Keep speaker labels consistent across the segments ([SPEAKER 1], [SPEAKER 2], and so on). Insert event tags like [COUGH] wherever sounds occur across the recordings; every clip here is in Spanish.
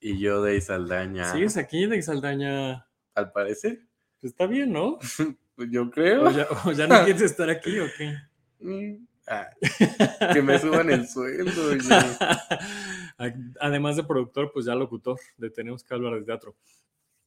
[SPEAKER 1] Y yo de Saldaña.
[SPEAKER 2] ¿Sigues aquí de Saldaña?
[SPEAKER 1] Al parecer.
[SPEAKER 2] Pues está bien, ¿no? [LAUGHS]
[SPEAKER 1] pues yo creo.
[SPEAKER 2] ¿O ya, no [LAUGHS] quieres estar aquí o qué?
[SPEAKER 1] Mm, que me suban el sueldo. [LAUGHS]
[SPEAKER 2] Además de productor, pues ya locutor de Tenemos que hablar de teatro.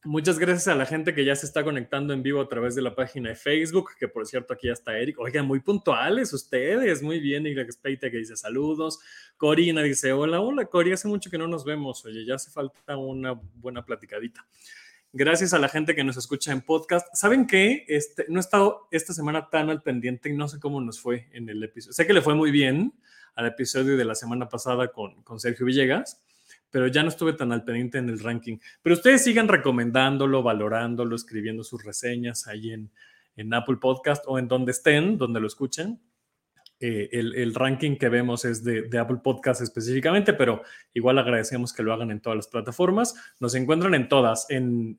[SPEAKER 2] Muchas gracias a la gente que ya se está conectando en vivo a través de la página de Facebook, que por cierto aquí está Eric. Oigan, muy puntuales ustedes, muy bien. Y que dice saludos. Corina dice hola, hola Cori, hace mucho que no nos vemos. Oye, ya hace falta una buena platicadita. Gracias a la gente que nos escucha en podcast. ¿Saben qué? Este, no he estado esta semana tan al pendiente y no sé cómo nos fue en el episodio. Sé que le fue muy bien al episodio de la semana pasada con, con Sergio Villegas pero ya no estuve tan al pendiente en el ranking. Pero ustedes sigan recomendándolo, valorándolo, escribiendo sus reseñas ahí en, en Apple Podcast o en donde estén, donde lo escuchen. Eh, el, ranking que vemos es de, Apple Podcast específicamente, pero igual agradecemos que lo hagan en todas las plataformas. Nos encuentran en todas, en,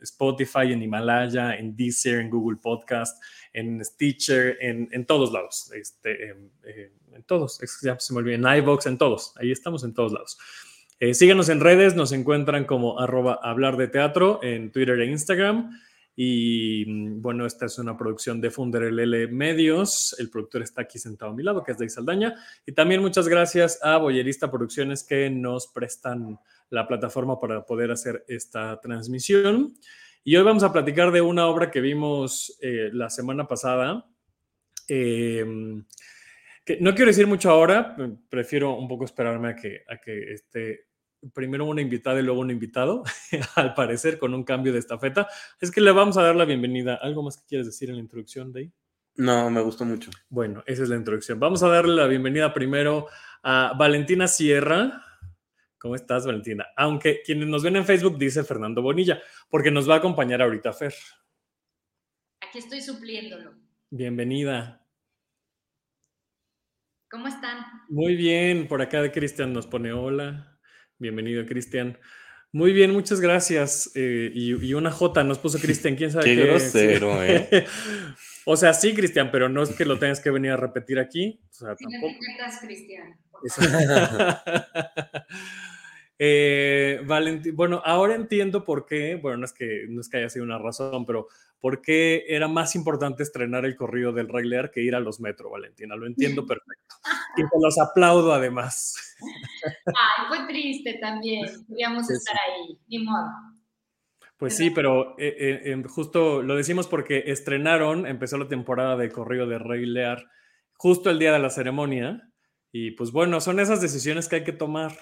[SPEAKER 2] Spotify, en Himalaya, en Deezer, en Google Podcast, en Stitcher, en, todos lados. Este, eh, en todos, ya se me olvidó, en iVoox, en todos. Ahí estamos en todos lados. Eh, síganos en redes, nos encuentran como arroba hablar de teatro en Twitter e Instagram. Y mm, bueno, esta es una producción de Funder LL Medios. El productor está aquí sentado a mi lado, que es de Saldaña. Y también muchas gracias a Boyerista Producciones que nos prestan la plataforma para poder hacer esta transmisión. Y hoy vamos a platicar de una obra que vimos eh, la semana pasada. Em, que no quiero decir mucho ahora, prefiero un poco esperarme a que, a que esté primero una invitada y luego un invitado, [LAUGHS] al parecer con un cambio de estafeta. Es que le vamos a dar la bienvenida. ¿Algo más que quieres decir en la introducción, Day?
[SPEAKER 1] No, me gustó mucho.
[SPEAKER 2] Bueno, esa es la introducción. Vamos a darle la bienvenida primero a Valentina Sierra. ¿Cómo estás, Valentina? Aunque quienes nos ven en Facebook dice Fernando Bonilla, porque nos va a acompañar ahorita Fer.
[SPEAKER 3] Aquí estoy supliéndolo.
[SPEAKER 2] Bienvenida.
[SPEAKER 3] ¿Cómo están?
[SPEAKER 2] Muy bien, por acá Cristian nos pone hola. Bienvenido, Cristian. Muy bien, muchas gracias. Eh, y, una J nos puso Cristian, quién sabe [LAUGHS]
[SPEAKER 1] qué. Qué grosero, ¿eh? [LAUGHS]
[SPEAKER 2] o sea, sí, Cristian, pero no es que lo tengas que venir a repetir aquí. O sea,
[SPEAKER 3] tampoco. Cristian. [LAUGHS]
[SPEAKER 2] eh, bueno, ahora entiendo por qué, bueno, no es que no es que haya sido una razón, pero por qué era más importante estrenar el corrido del Rey Lear que ir a los Metro, Valentina. Lo entiendo [LAUGHS] perfecto. Y te los aplaudo además.
[SPEAKER 3] Ay, fue triste también. Queríamos estar ahí, ni modo.
[SPEAKER 2] Pues sí, pero eh, eh, em, justo lo decimos porque estrenaron, empezó la temporada de corrido de Rey Lear justo el día de la ceremonia. Y pues bueno, son esas decisiones que hay que tomar.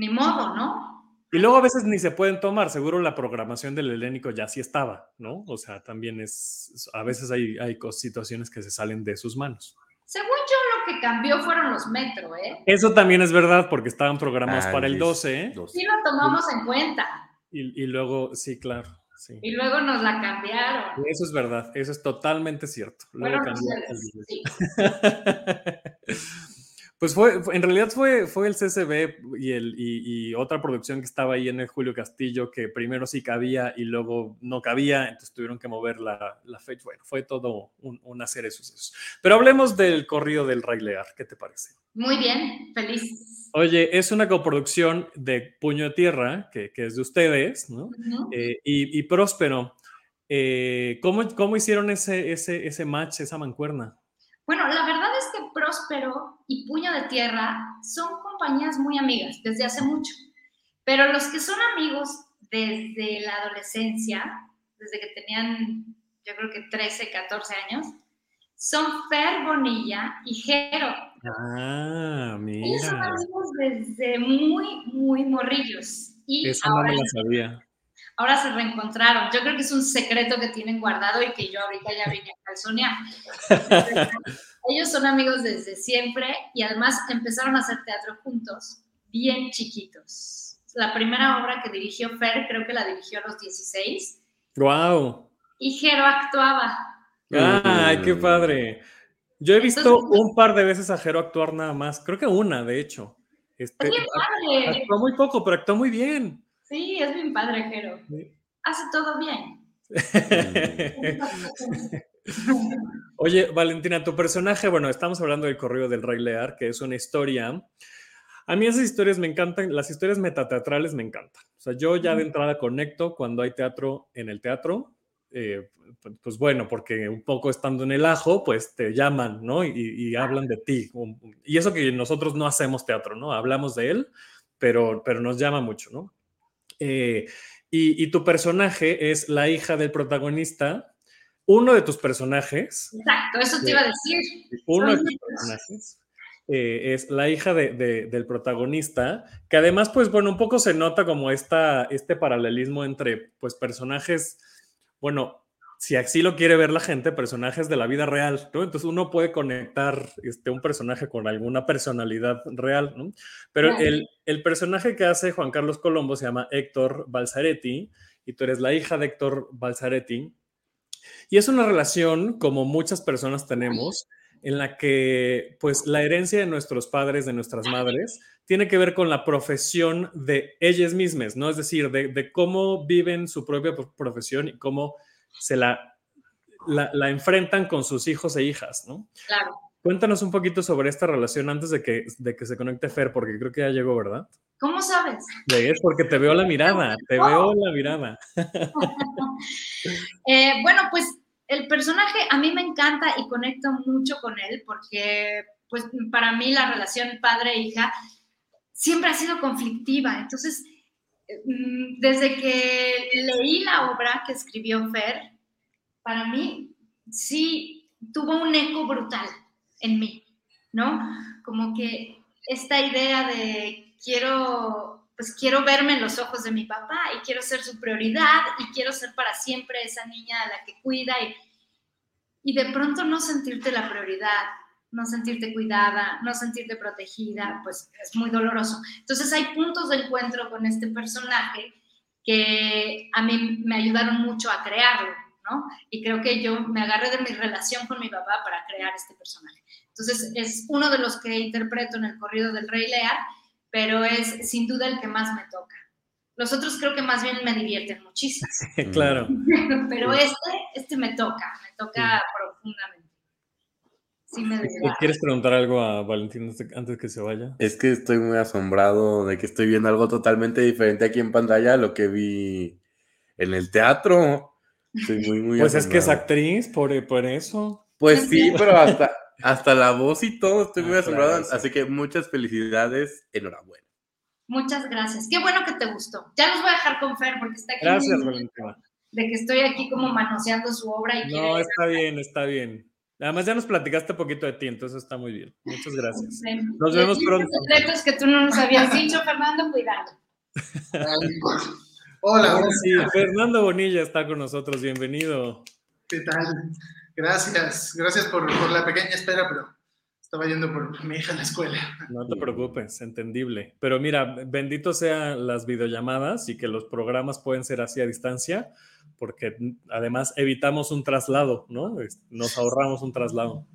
[SPEAKER 3] Ni modo, ¿no?
[SPEAKER 2] Y luego a veces ni se pueden tomar, seguro la programación del helénico ya sí estaba, ¿no? O sea, también es, a veces hay, hay situaciones que se salen de sus manos.
[SPEAKER 3] Según yo, lo que cambió fueron los metro, ¿eh?
[SPEAKER 2] Eso también es verdad, porque estaban programados para el 12, ¿eh?
[SPEAKER 3] Sí lo tomamos en cuenta.
[SPEAKER 2] Y, y luego, sí, claro. Sí.
[SPEAKER 3] Y luego nos la cambiaron.
[SPEAKER 2] Eso es verdad, eso es totalmente cierto. Luego sí. [LAUGHS] Pues fue, en realidad fue, fue el CCB y, el, y, otra producción que estaba ahí en el Julio Castillo, que primero sí cabía y luego no cabía, entonces tuvieron que mover la, la fecha. Bueno, fue todo una serie de sucesos. Pero hablemos del corrido del Rey Lear, ¿qué te parece?
[SPEAKER 3] Muy bien, feliz.
[SPEAKER 2] Oye, es una coproducción de Puño de Tierra, que, que es de ustedes, ¿no? Eh, y, y, Próspero. Eh, ¿cómo, ¿Cómo hicieron ese, ese, ese match, esa mancuerna?
[SPEAKER 3] Bueno, la verdad es que Próspero y Puño de Tierra son compañías muy amigas desde hace mucho, pero los que son amigos desde la adolescencia, desde que tenían, yo creo que 13, 14 años, son Fer Bonilla y Jero.
[SPEAKER 2] Ah, mira. Ellos
[SPEAKER 3] son amigos desde muy, muy morrillos. Y
[SPEAKER 2] Eso no me lo sabía
[SPEAKER 3] ahora se reencontraron. Yo creo que es un secreto que tienen guardado y que yo ahorita ya vine a calzonear. [LAUGHS] Ellos son amigos desde siempre y además empezaron a hacer teatro juntos, bien chiquitos. la primera obra que dirigió Fer, creo que la dirigió a los 16.
[SPEAKER 2] ¡Wow!
[SPEAKER 3] Y Jero actuaba.
[SPEAKER 2] ¡Ay, qué padre! Yo he visto un par de veces a Jero actuar nada más, creo que una, de hecho.
[SPEAKER 3] Este, es bien padre.
[SPEAKER 2] Actuó muy poco, pero actuó muy bien.
[SPEAKER 3] Sí, es bien padre, Jero. Hace todo bien. [LAUGHS] [LAUGHS]
[SPEAKER 2] Oye, Valentina, tu personaje, bueno, estamos hablando del corrido del Rey Lear, que es una historia. A mí esas historias me encantan, las historias metateatrales me encantan. O sea, yo ya de entrada conecto cuando hay teatro en el teatro. Eh, pues bueno, porque un poco estando en el ajo, pues te llaman, ¿no? Y, hablan de ti. Y eso que nosotros no hacemos teatro, ¿no? Hablamos de él, pero, pero nos llama mucho, ¿no? Eh, y, tu personaje es la hija del protagonista, uno de tus personajes.
[SPEAKER 3] Exacto, eso te iba a decir.
[SPEAKER 2] Uno de tus personajes. Eh, es la hija del protagonista, que además, pues bueno, un poco se nota como esta, este paralelismo entre, pues, personajes, bueno, si así lo quiere ver la gente, personajes de la vida real, ¿no? Entonces uno puede conectar este, un personaje con alguna personalidad real, ¿no? Pero el, el, personaje que hace Juan Carlos Colombo se llama Héctor Balzaretti y tú eres la hija de Héctor Balzaretti. Y es una relación, como muchas personas tenemos, en la que pues la herencia de nuestros padres, de nuestras madres, tiene que ver con la profesión de ellas mismas, ¿no? Es decir, de, de cómo viven su propia profesión y cómo se la, la, enfrentan con sus hijos e hijas, ¿no?
[SPEAKER 3] Claro.
[SPEAKER 2] Cuéntanos un poquito sobre esta relación antes de que, de que se conecte Fer, porque creo que ya llegó, ¿verdad?
[SPEAKER 3] ¿Cómo sabes?
[SPEAKER 2] Es porque te veo la mirada, te veo la mirada. [LAUGHS]
[SPEAKER 3] Eh, bueno, pues el personaje a mí me encanta y conecto mucho con él porque, pues, para mí la relación padre-hija siempre ha sido conflictiva. Entonces, Mm, desde que leí la obra que escribió Fer, para mí sí tuvo un eco brutal en mí, ¿no? Como que esta idea de quiero, pues quiero verme en los ojos de mi papá y quiero ser su prioridad y quiero ser para siempre esa niña a la que cuida y, y de pronto no sentirte la prioridad no sentirte cuidada, no sentirte protegida, pues es muy doloroso. Entonces hay puntos de encuentro con este personaje que a mí me ayudaron mucho a crearlo, ¿no? Y creo que yo me agarré de mi relación con mi papá para crear este personaje. Entonces es uno de los que interpreto en el corrido del Rey Lear, pero es sin duda el que más me toca. Los otros creo que más bien me divierten muchísimo. [LAUGHS]
[SPEAKER 2] claro. [LAUGHS]
[SPEAKER 3] pero este, este me toca, me toca profundamente.
[SPEAKER 2] ¿Quieres preguntar algo a Valentín antes que se vaya?
[SPEAKER 4] Es que estoy muy asombrado de que estoy viendo algo totalmente diferente aquí en pantalla a lo que vi en el teatro. Estoy muy, muy
[SPEAKER 2] Pues es que es actriz, por, por eso.
[SPEAKER 4] Pues sí, pero hasta, hasta la voz y todo, estoy muy ah, asombrado. Así que muchas felicidades, enhorabuena.
[SPEAKER 3] Muchas gracias. Qué bueno que te gustó. Ya los voy a dejar con Fer porque está aquí.
[SPEAKER 2] Gracias, Valentina.
[SPEAKER 3] De que estoy aquí como manoseando su obra y
[SPEAKER 2] No, está bien, está bien. Además ya nos platicaste un poquito de ti, entonces está muy bien. Muchas gracias. Nos vemos pronto.
[SPEAKER 3] secretos que tú no nos habías dicho, Fernando, cuidado. [LAUGHS]
[SPEAKER 5] Hola. Ahora
[SPEAKER 2] sí, Fernando Bonilla está con nosotros, bienvenido.
[SPEAKER 5] ¿Qué tal? Gracias, gracias por, por la pequeña espera, pero estaba yendo por mi hija a la escuela.
[SPEAKER 2] No te preocupes, entendible. Pero mira, bendito sean las videollamadas y que los programas pueden ser así a distancia porque además evitamos un traslado, ¿no? Nos ahorramos un traslado.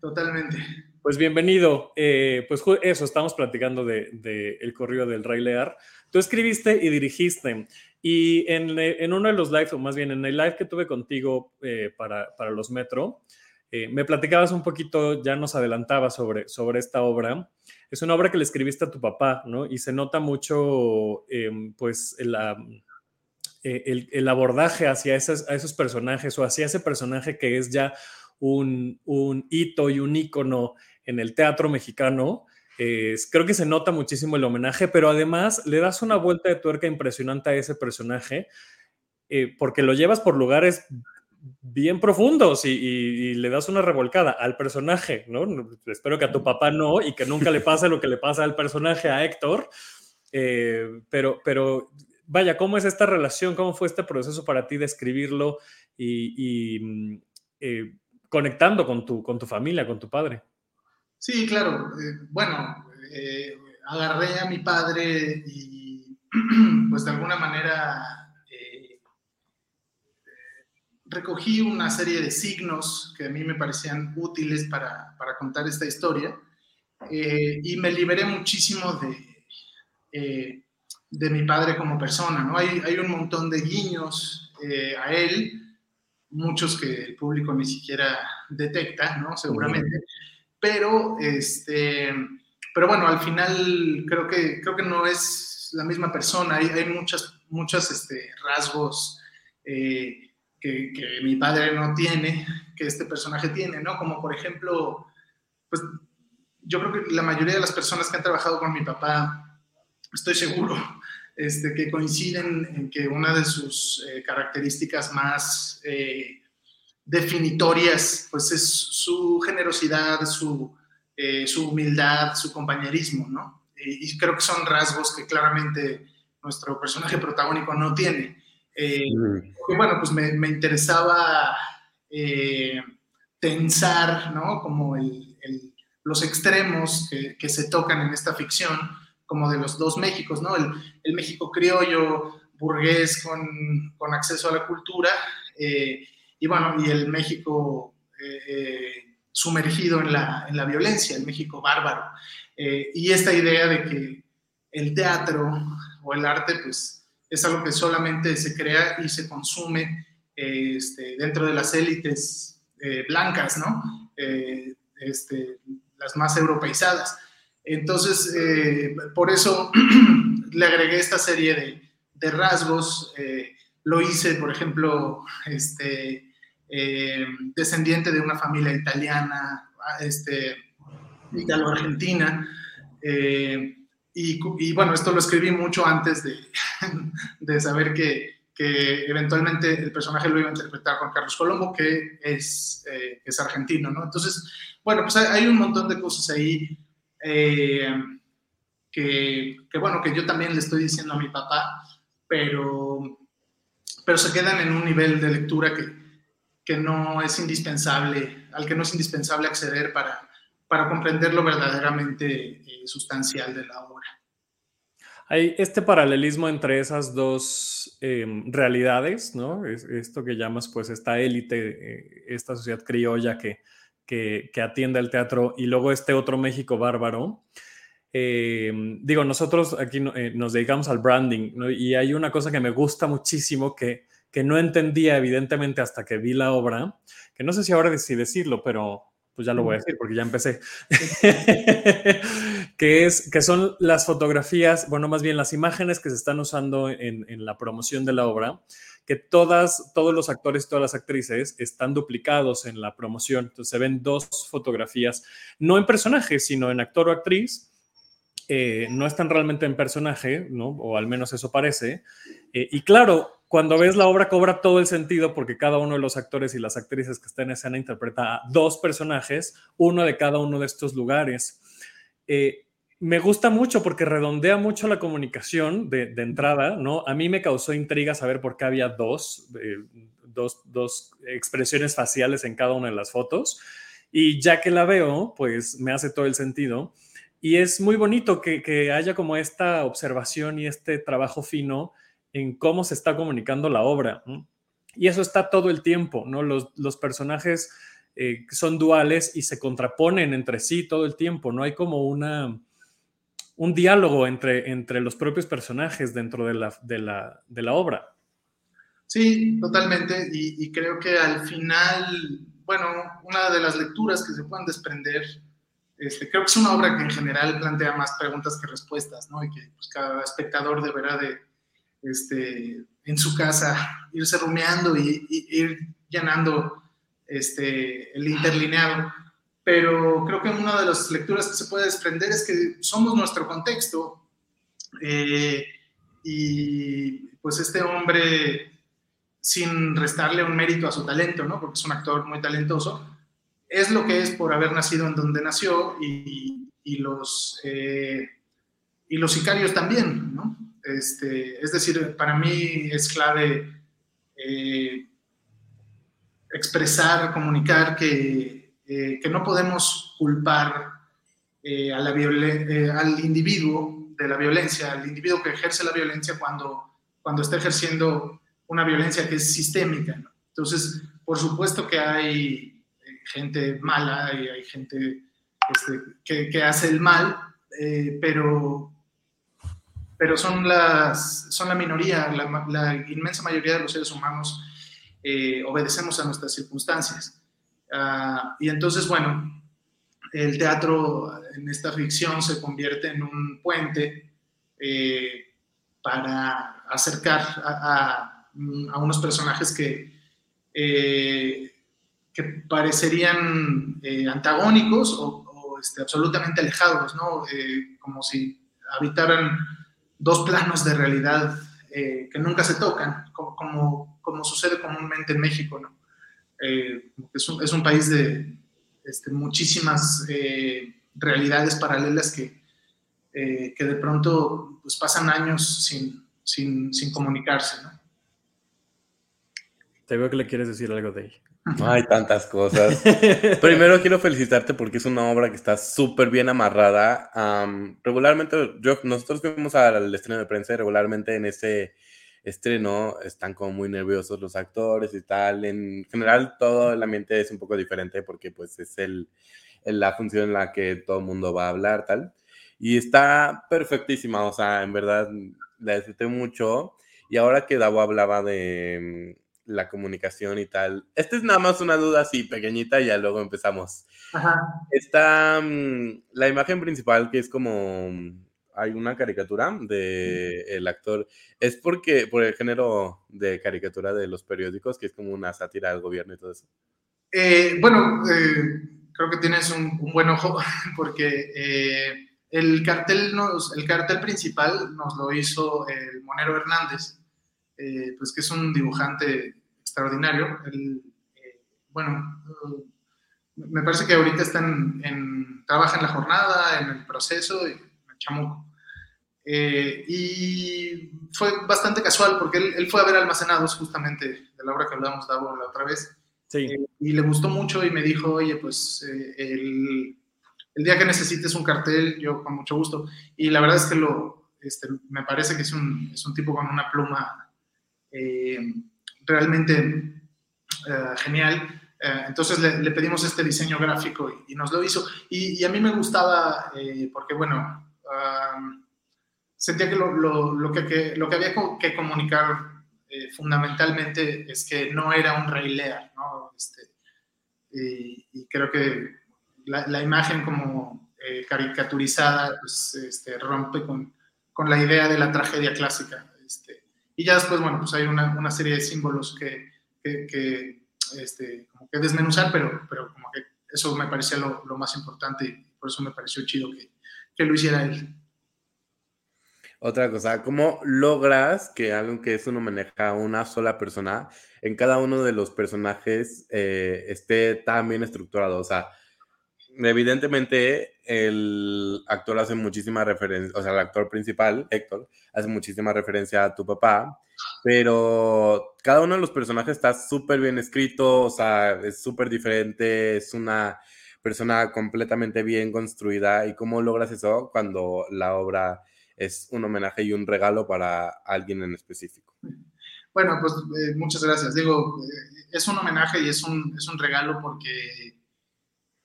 [SPEAKER 5] Totalmente.
[SPEAKER 2] Pues bienvenido. Eh, pues eso, estamos platicando de, El corrido del Rey Lear. Tú escribiste y dirigiste. Y en, uno de los lives, o más bien en el live que tuve contigo eh, para, los Metro, eh, me platicabas un poquito, ya nos adelantabas sobre, sobre esta obra. Es una obra que le escribiste a tu papá, ¿no? Y se nota mucho, em, pues, la eh, el, abordaje hacia esos, a esos personajes o hacia ese personaje que es ya un, hito y un ícono en el teatro mexicano. Creo que se nota muchísimo el homenaje, pero además le das una vuelta de tuerca impresionante a ese personaje eh, porque lo llevas por lugares bien profundos y, le das una revolcada al personaje, ¿no? Espero que a tu papá no y que nunca le pase lo que le pasa al personaje, a Héctor, eh, pero, pero vaya, ¿cómo es esta relación? ¿Cómo fue este proceso para ti de escribirlo y, mm, eh, conectando con tu, con tu familia, con tu padre?
[SPEAKER 5] Sí, claro. Eh, bueno, eh, agarré a mi padre y [CLEARS THROAT] pues de alguna manera eh, recogí una serie de signos que a mí me parecían útiles para, para contar esta historia y me liberé muchísimo de, de mi padre como persona, ¿no? Hay, hay un montón de guiños a él, muchos que el público ni siquiera detecta, ¿no? Seguramente, pero este pero bueno, al final creo que, creo que no es la misma persona, hay, hay muchas, muchos este, rasgos eh, que, que, mi padre no tiene, que este personaje tiene, ¿no? Como por ejemplo, pues yo creo que la mayoría de las personas que han trabajado con mi papá, estoy seguro, [LAUGHS] este, que coinciden en que una de sus eh, características más eh, definitorias, pues es su generosidad, su eh, su humildad, su compañerismo, ¿no? Y, y, creo que son rasgos que claramente nuestro personaje protagónico no tiene. Eh, mm. bueno, pues me, me interesaba eh, tensar, ¿no? Como el, el, los extremos que, que, se tocan en esta ficción, como de los dos Méxicos, ¿no? El, el México criollo, burgués con, con, acceso a la cultura, eh, y bueno, y el México eh, sumergido en la, en la violencia, el México bárbaro. Eh, y esta idea de que el teatro o el arte, pues, es algo que solamente se crea y se consume eh, este, dentro de las élites eh, blancas, ¿no? Eh, este, las más europeizadas. Entonces, eh, por eso [CLEARS THROAT] le agregué esta serie de, de rasgos. lo hice, por ejemplo, este, eh, descendiente de una familia italiana, este, italo-argentina. Eh, y, bueno, esto lo escribí mucho antes de, [LAUGHS] de saber que, que, eventualmente el personaje lo iba a interpretar Juan Carlos Colombo, que es, eh, es argentino, ¿no? Entonces, bueno, pues hay, un montón de cosas ahí que, que, bueno, que yo también le estoy diciendo a mi papá, pero, pero se quedan en un nivel de lectura que, que no es indispensable, al que no es indispensable acceder para, para comprender lo verdaderamente eh, sustancial de la obra.
[SPEAKER 2] Hay este paralelismo entre esas dos eh, realidades, ¿no? Es, esto que llamas pues esta élite, eh, esta sociedad criolla que, que, que, atiende al teatro y luego este otro México bárbaro. Eh, digo, nosotros aquí eh, nos dedicamos al branding ¿no? y hay una cosa que me gusta muchísimo que que no entendía evidentemente hasta que vi la obra, que no sé si ahora decidí decirlo, pero pues ya lo voy a decir porque ya empecé, [LAUGHS] que, es, que son las fotografías, bueno, más bien las imágenes que se están usando en, en, la promoción de la obra, que todas, todos los actores, todas las actrices están duplicados en la promoción, entonces se ven dos fotografías, no en personaje, sino en actor o actriz, eh, no están realmente en personaje, ¿no? O al menos eso parece. Eh, y claro, cuando ves la obra cobra todo el sentido porque cada uno de los actores y las actrices que están en escena interpreta a dos personajes, uno de cada uno de estos lugares. Eh, me gusta mucho porque redondea mucho la comunicación de, entrada, ¿no? A mí me causó intriga saber por qué había dos, dos, dos expresiones faciales en cada una de las fotos. Y ya que la veo, pues me hace todo el sentido. Y es muy bonito que, haya como esta observación y este trabajo fino en cómo se está comunicando la obra. Y eso está todo el tiempo, ¿no? Los, los personajes eh, son duales y se contraponen entre sí todo el tiempo, no hay como una, un diálogo entre, entre los propios personajes dentro de la, de la, de la obra.
[SPEAKER 5] Sí, totalmente. Y, y, creo que al final, bueno, una de las lecturas que se pueden desprender, este, creo que es una obra que en general plantea más preguntas que respuestas, ¿no? Y que pues, cada espectador deberá de, este, en su casa, irse rumeando y, y ir llenando este, el interlineado. Pero creo que una de las lecturas que se puede desprender es que somos nuestro contexto eh, y pues este hombre, sin restarle un mérito a su talento, ¿no? porque es un actor muy talentoso, es lo que es por haber nacido en donde nació y, los, eh, y los sicarios también, ¿no? Este, es decir, para mí es clave eh, expresar, comunicar que, eh, que, no podemos culpar al individuo de la violencia, al individuo que ejerce la violencia cuando, cuando está ejerciendo una violencia que es sistémica. Entonces, por supuesto que hay gente mala y hay gente este, que, que, hace el mal, eh, pero, pero son, las, son la minoría, la, inmensa mayoría de los seres humanos eh, obedecemos a nuestras circunstancias. Uh, y entonces, bueno, el teatro en esta ficción se convierte en un puente eh, para acercar a, a, unos personajes que, que parecerían eh, antagónicos o, este, absolutamente alejados, ¿no? como si habitaran dos planos de realidad que nunca se tocan, como, sucede comúnmente en México, es, un, país de, este, muchísimas eh, realidades paralelas que, eh, que de pronto pues, pasan años sin, comunicarse.
[SPEAKER 2] Te veo que le quieres decir algo de ella.
[SPEAKER 4] Hay tantas cosas. [LAUGHS] Primero quiero felicitarte porque es una obra que está súper bien amarrada. Um, regularmente, yo, nosotros fuimos al estreno de prensa y regularmente en ese estreno están como muy nerviosos los actores y tal. En general todo el ambiente es un poco diferente porque pues es el, la función en la que todo el mundo va a hablar tal. Y está perfectísima, o sea, en verdad la disfruté mucho. Y ahora que Davo hablaba de la comunicación y tal, esta es nada más una duda así pequeñita y ya luego empezamos. Ajá. Está mm, la imagen principal que es como hay una caricatura de el actor. Es porque, por el género de caricatura de los periódicos, que es como una sátira al gobierno y todo eso.
[SPEAKER 5] Eh, bueno, eh, creo que tienes un, buen ojo, [LAUGHS] porque eh, el, cartel nos, el cartel principal nos lo hizo el Monero Hernández, pues que es un dibujante extraordinario. bueno, me parece que ahorita están en, trabaja en la jornada, en el proceso, chamuco. Eh, y fue bastante casual porque él, fue a ver Almacenados, justamente de la obra que hablamos de la otra vez. Sí. Eh, y le gustó mucho y me dijo, oye, pues eh, el, el, día que necesites un cartel, yo con mucho gusto. Y la verdad es que lo, este, me parece que es un, es un tipo con una pluma realmente genial. entonces le, pedimos este diseño gráfico y, y nos lo hizo. Y, a mí me gustaba porque, bueno, sentía que lo, que, lo que había que comunicar eh, fundamentalmente es que no era un Rey ¿no? Este, y, creo que la, la imagen como eh, caricaturizada pues, este, rompe con, con, la idea de la tragedia clásica. Este, y ya después, bueno, pues hay una, una serie de símbolos que, que, este, como que desmenuzar, pero, pero como que eso me parecía lo, lo, más importante y por eso me pareció chido que, que lo hiciera él.
[SPEAKER 4] Otra cosa, ¿cómo logras que algo que es un homenaje a una sola persona, en cada uno de los personajes eh, esté tan bien estructurado? O sea, evidentemente el actor hace muchísima referencia, o sea, el actor principal, Héctor, hace muchísima referencia a tu papá, pero cada uno de los personajes está súper bien escrito, o sea, es súper diferente, es una persona completamente bien construida. ¿Y cómo logras eso cuando la obra es un homenaje y un regalo para alguien en específico.
[SPEAKER 5] Bueno, pues eh, muchas gracias. Digo, eh, es un homenaje y es un, es un regalo porque,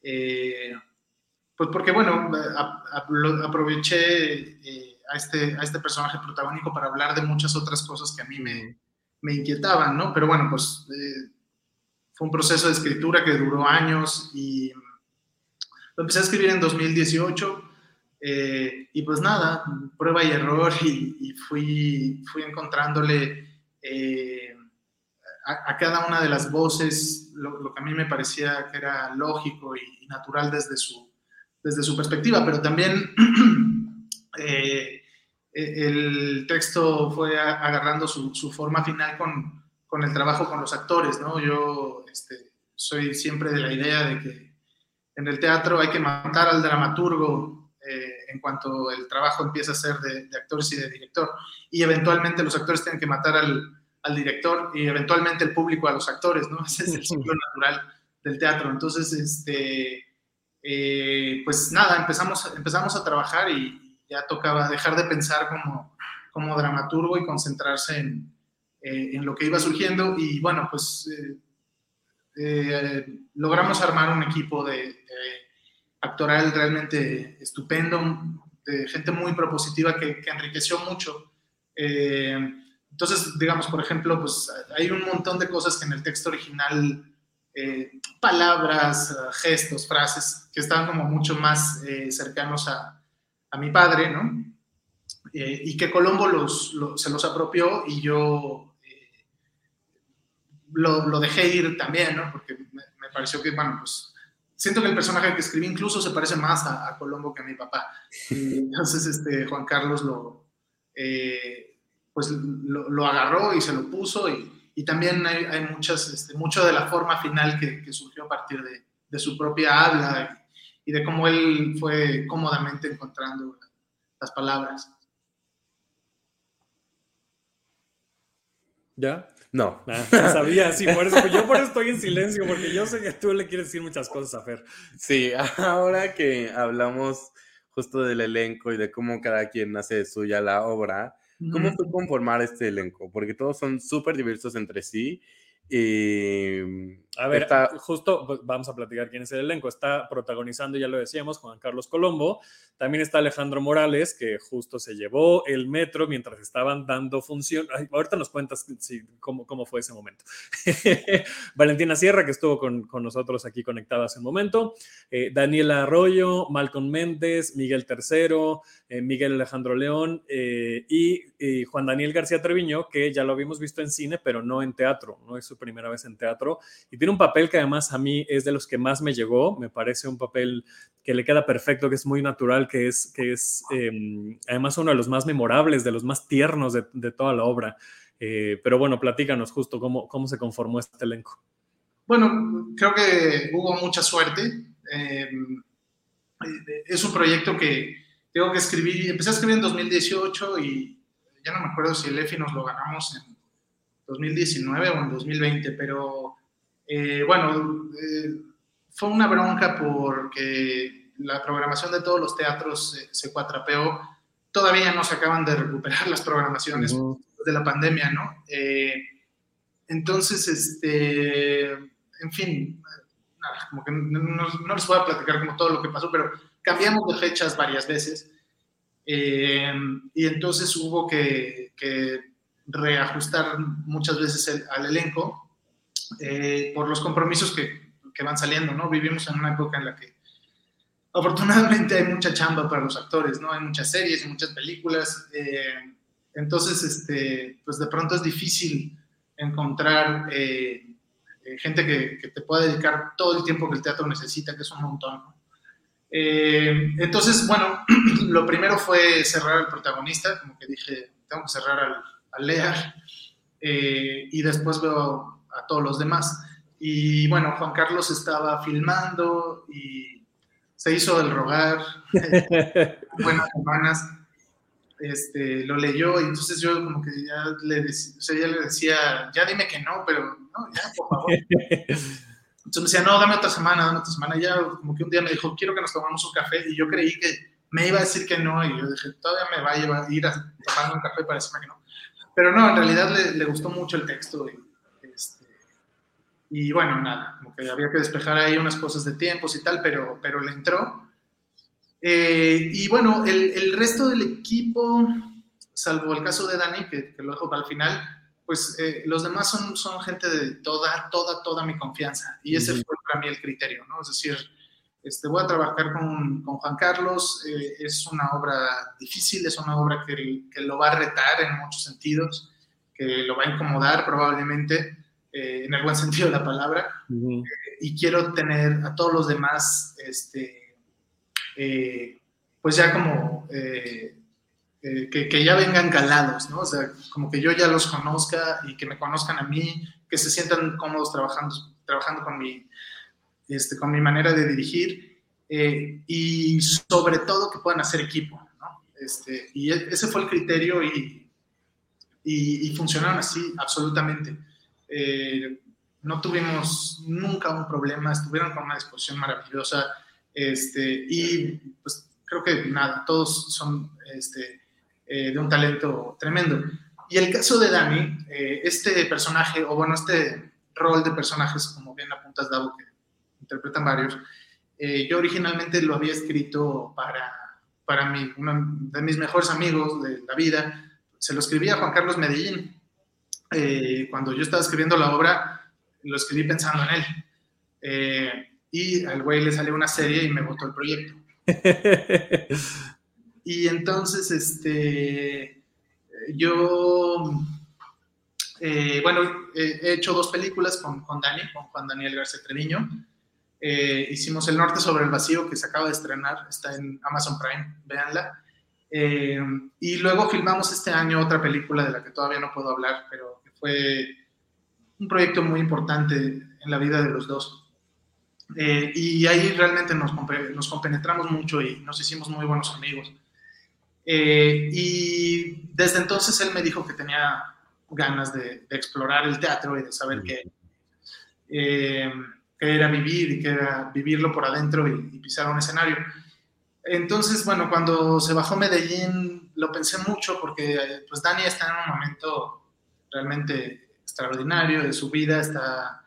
[SPEAKER 5] eh, pues porque, bueno, aproveché a, este, a este personaje protagónico para hablar de muchas otras cosas que a mí me, me inquietaban, ¿no? Pero bueno, pues fue un proceso de escritura que duró años y lo empecé a escribir en 2018 eh, y pues nada, prueba y error [LAUGHS] y, fui, fui encontrándole eh, a, cada una de las voces lo, que a mí me parecía que era lógico y, natural desde su, desde su perspectiva, pero también [CLEARS THROAT] eh, el texto fue agarrando su, su forma final con, con, el trabajo con los actores, ¿no? Yo este, soy siempre de la idea de que en el teatro hay que matar al dramaturgo eh, en cuanto el trabajo empieza a ser de, actores y de director. Y eventualmente los actores tienen que matar al, al, director y eventualmente el público a los actores, ¿no? [LAUGHS] Ese es el ciclo [LAUGHS] natural del teatro. Entonces, este, eh, pues nada, empezamos, empezamos a trabajar y, ya tocaba dejar de pensar como, como dramaturgo y concentrarse en, en lo que iba surgiendo. Y bueno, pues logramos armar un equipo de, actoral realmente estupendo, de gente muy propositiva que, que enriqueció mucho. entonces, digamos, por ejemplo, pues hay un montón de cosas que en el texto original eh, palabras, gestos, frases que estaban como mucho más eh, cercanos a, a, mi padre, ¿no? Eh, y que Colombo los, se los apropió y yo lo, lo, dejé ir también, ¿no? Porque me, pareció que, bueno, pues siento que el personaje que escribí incluso se parece más a, Colombo que a mi papá. Y [LAUGHS] entonces este, Juan Carlos lo, pues, lo, lo agarró y se lo puso y y también hay, hay muchas, este, mucho de la forma final que, que surgió a partir de, de, su propia habla y, de cómo él fue cómodamente encontrando las palabras.
[SPEAKER 2] ¿Ya?
[SPEAKER 4] No.
[SPEAKER 2] Ah, sabía, sí, por eso, yo por eso estoy en silencio, porque yo sé que tú le quieres decir muchas cosas a Fer.
[SPEAKER 4] Sí, [LAUGHS] ahora que hablamos justo del elenco y de cómo cada quien hace suya la obra, ¿Cómo fue conformar este elenco? Porque todos son súper diversos entre sí. Y
[SPEAKER 2] a ver, justo pues, vamos a platicar quién es el elenco. Está protagonizando, ya lo decíamos, Juan Carlos Colombo. También está Alejandro Morales, que justo se llevó el metro mientras estaban dando función. ahorita nos cuentas cómo, cómo, fue ese momento. [LAUGHS] Valentina Sierra, que estuvo con, con, nosotros aquí conectada hace un momento. Eh, Daniela Arroyo, Malcolm Méndez, Miguel Tercero, eh, Miguel Alejandro León eh, y Juan Daniel García Treviño, que ya lo habíamos visto en cine, pero no en teatro. No es su primera vez en teatro. Y tiene un papel que además a mí es de los que más me llegó, me parece un papel que le queda perfecto, que es muy natural, que es, que es em, además uno de los más memorables, de los más tiernos de, toda la obra. Eh, pero bueno, platícanos justo cómo, cómo se conformó este elenco.
[SPEAKER 5] Bueno, creo que hubo mucha suerte. Em, es un proyecto que tengo que escribir, empecé a escribir en 2018 y ya no me acuerdo si el EFI nos lo ganamos en 2019 o en 2020, pero eh, bueno, eh, fue una bronca porque la programación de todos los teatros se, cuatrapeó. Todavía no se acaban de recuperar las programaciones de la pandemia, ¿no? Eh, entonces, este, en fin, nada, como que no, les voy a platicar como todo lo que pasó, pero cambiamos de fechas varias veces. y entonces hubo que, que reajustar muchas veces al elenco eh, por los compromisos que, que, van saliendo, ¿no? Vivimos en una época en la que afortunadamente hay mucha chamba para los actores, ¿no? Hay muchas series, muchas películas, eh, entonces, este, pues de pronto es difícil encontrar eh, gente que, que, te pueda dedicar todo el tiempo que el teatro necesita, que es un montón. entonces, bueno, [CLEARS THROAT] lo primero fue cerrar al protagonista, como que dije, tengo que cerrar al, al Lea, y después veo a todos los demás. Y bueno, Juan Carlos estaba filmando y se hizo el rogar, [LAUGHS] buenas semanas, este, lo leyó y entonces yo como que ya le, decía, ya le decía, ya dime que no, pero no, ya, por favor. Entonces me decía, no, dame otra semana, dame otra semana. Y ya como que un día me dijo, quiero que nos tomamos un café. Y yo creí que me iba a decir que no. Y yo dije, todavía me va a, llevar, ir a tomar un café para decirme que no. Pero no, en realidad le, le gustó mucho el texto. Y, y bueno, nada, como que había que despejar ahí unas cosas de tiempos y tal, pero, pero le entró. Eh, y bueno, el, el, resto del equipo, salvo el caso de Dani, que, que lo dejo para el final, pues eh, los demás son, son gente de toda, toda, toda mi confianza. Y ese fue para mí el criterio, ¿no? Es decir, este, voy a trabajar con, con Juan Carlos, eh, es una obra difícil, es una obra que, que, lo va a retar en muchos sentidos, que lo va a incomodar probablemente, eh, en el buen [LAUGHS] sentido de la palabra, eh, y quiero tener a todos los demás, este, eh, pues ya como que, que, ya vengan calados, ¿no? O sea, como que yo ya los conozca y que me conozcan a mí, que se sientan cómodos trabajando, trabajando con, mi, este, con mi manera de dirigir y sobre todo que puedan hacer equipo, ¿no? Este, y e, ese fue el criterio y, y, y funcionaron así absolutamente. Eh, no tuvimos nunca un problema, estuvieron con una disposición maravillosa este, y pues creo que nada, todos son este, eh, de un talento tremendo. Y el caso de Dani, eh, este personaje, o bueno, este rol de personajes, como bien apuntas, Davo, que interpretan varios, eh, yo originalmente lo había escrito para, para mí, uno de mis mejores amigos de la vida. Se lo escribí a Juan Carlos Medellín. cuando yo estaba escribiendo la obra, lo escribí pensando en él. y al güey le salió una serie y me votó el proyecto. [LAUGHS] y entonces, este, yo, eh, bueno, he hecho dos películas con, con Dani, con Juan Daniel García Treviño. Eh, hicimos El Norte sobre el Vacío, que se acaba de estrenar, está en Amazon Prime, véanla. Eh, y luego filmamos este año otra película de la que todavía no puedo hablar, pero que fue un proyecto muy importante en la vida de los dos. Eh, y ahí realmente nos, nos compenetramos mucho y nos hicimos muy buenos amigos. Eh, y desde entonces él me dijo que tenía ganas de, explorar el teatro y de saber qué, eh, era vivir y qué era vivirlo por adentro y, pisar un escenario. Entonces, bueno, cuando se bajó Medellín lo pensé mucho porque pues Dani está en un momento realmente extraordinario de su vida, está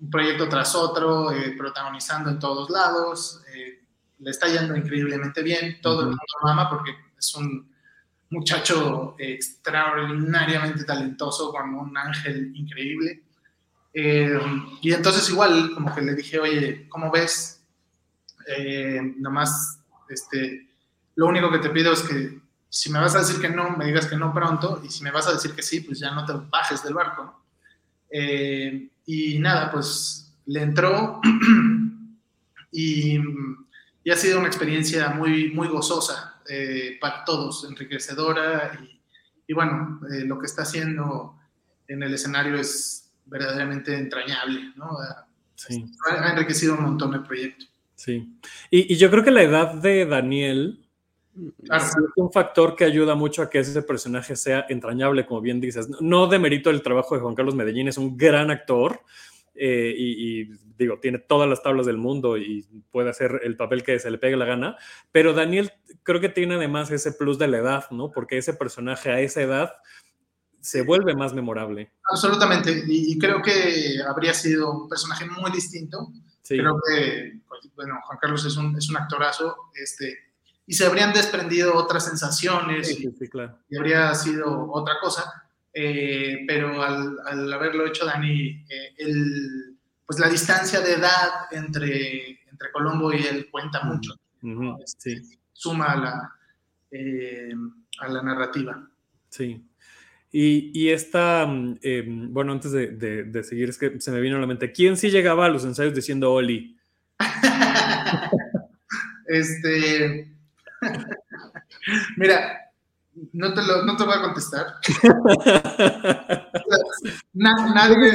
[SPEAKER 5] un proyecto tras otro, eh, protagonizando en todos lados, eh, le está yendo increíblemente bien, todo el mundo lo ama porque es un muchacho extraordinariamente talentoso, con un ángel increíble. Eh, y entonces igual, como que le dije, oye, ¿cómo ves? nomás, este, lo único que te pido es que si me vas a decir que no, me digas que no pronto, y si me vas a decir que sí, pues ya no te bajes del barco, ¿no? Y nada, pues le entró [CLEARS THROAT] y, ha sido una experiencia muy, muy gozosa eh, para todos, enriquecedora y, bueno, eh, lo que está haciendo en el escenario es verdaderamente entrañable, ¿no? Sí. Ha, enriquecido un montón el proyecto.
[SPEAKER 2] Sí. Y, y yo creo que la edad de Daniel es un factor que ayuda mucho a que ese personaje sea entrañable, como bien dices. No demerito el trabajo de Juan Carlos Medellín, es un gran actor eh, y, digo, tiene todas las tablas del mundo y puede hacer el papel que se le pegue la gana, pero Daniel creo que tiene además ese plus de la edad, ¿no? Porque ese personaje a esa edad se vuelve más memorable.
[SPEAKER 5] Absolutamente, y, creo que habría sido un personaje muy distinto. Creo que, pues, bueno, Juan Carlos es un, es un actorazo, este, y se habrían desprendido otras sensaciones y, y, habría sido otra cosa. Eh, pero al, al, haberlo hecho Dani, eh, el, pues la distancia de edad entre, entre Colombo y él cuenta mucho. Este, suma a la, eh, a la narrativa.
[SPEAKER 2] Sí. Y, y esta, mm, bueno, antes de, de, de, seguir, es que se me vino a la mente, ¿quién sí llegaba a los ensayos diciendo Oli? [LAUGHS]
[SPEAKER 5] este, [LAUGHS] Mira, no te, lo, no te voy a contestar. [LAUGHS]
[SPEAKER 2] nadie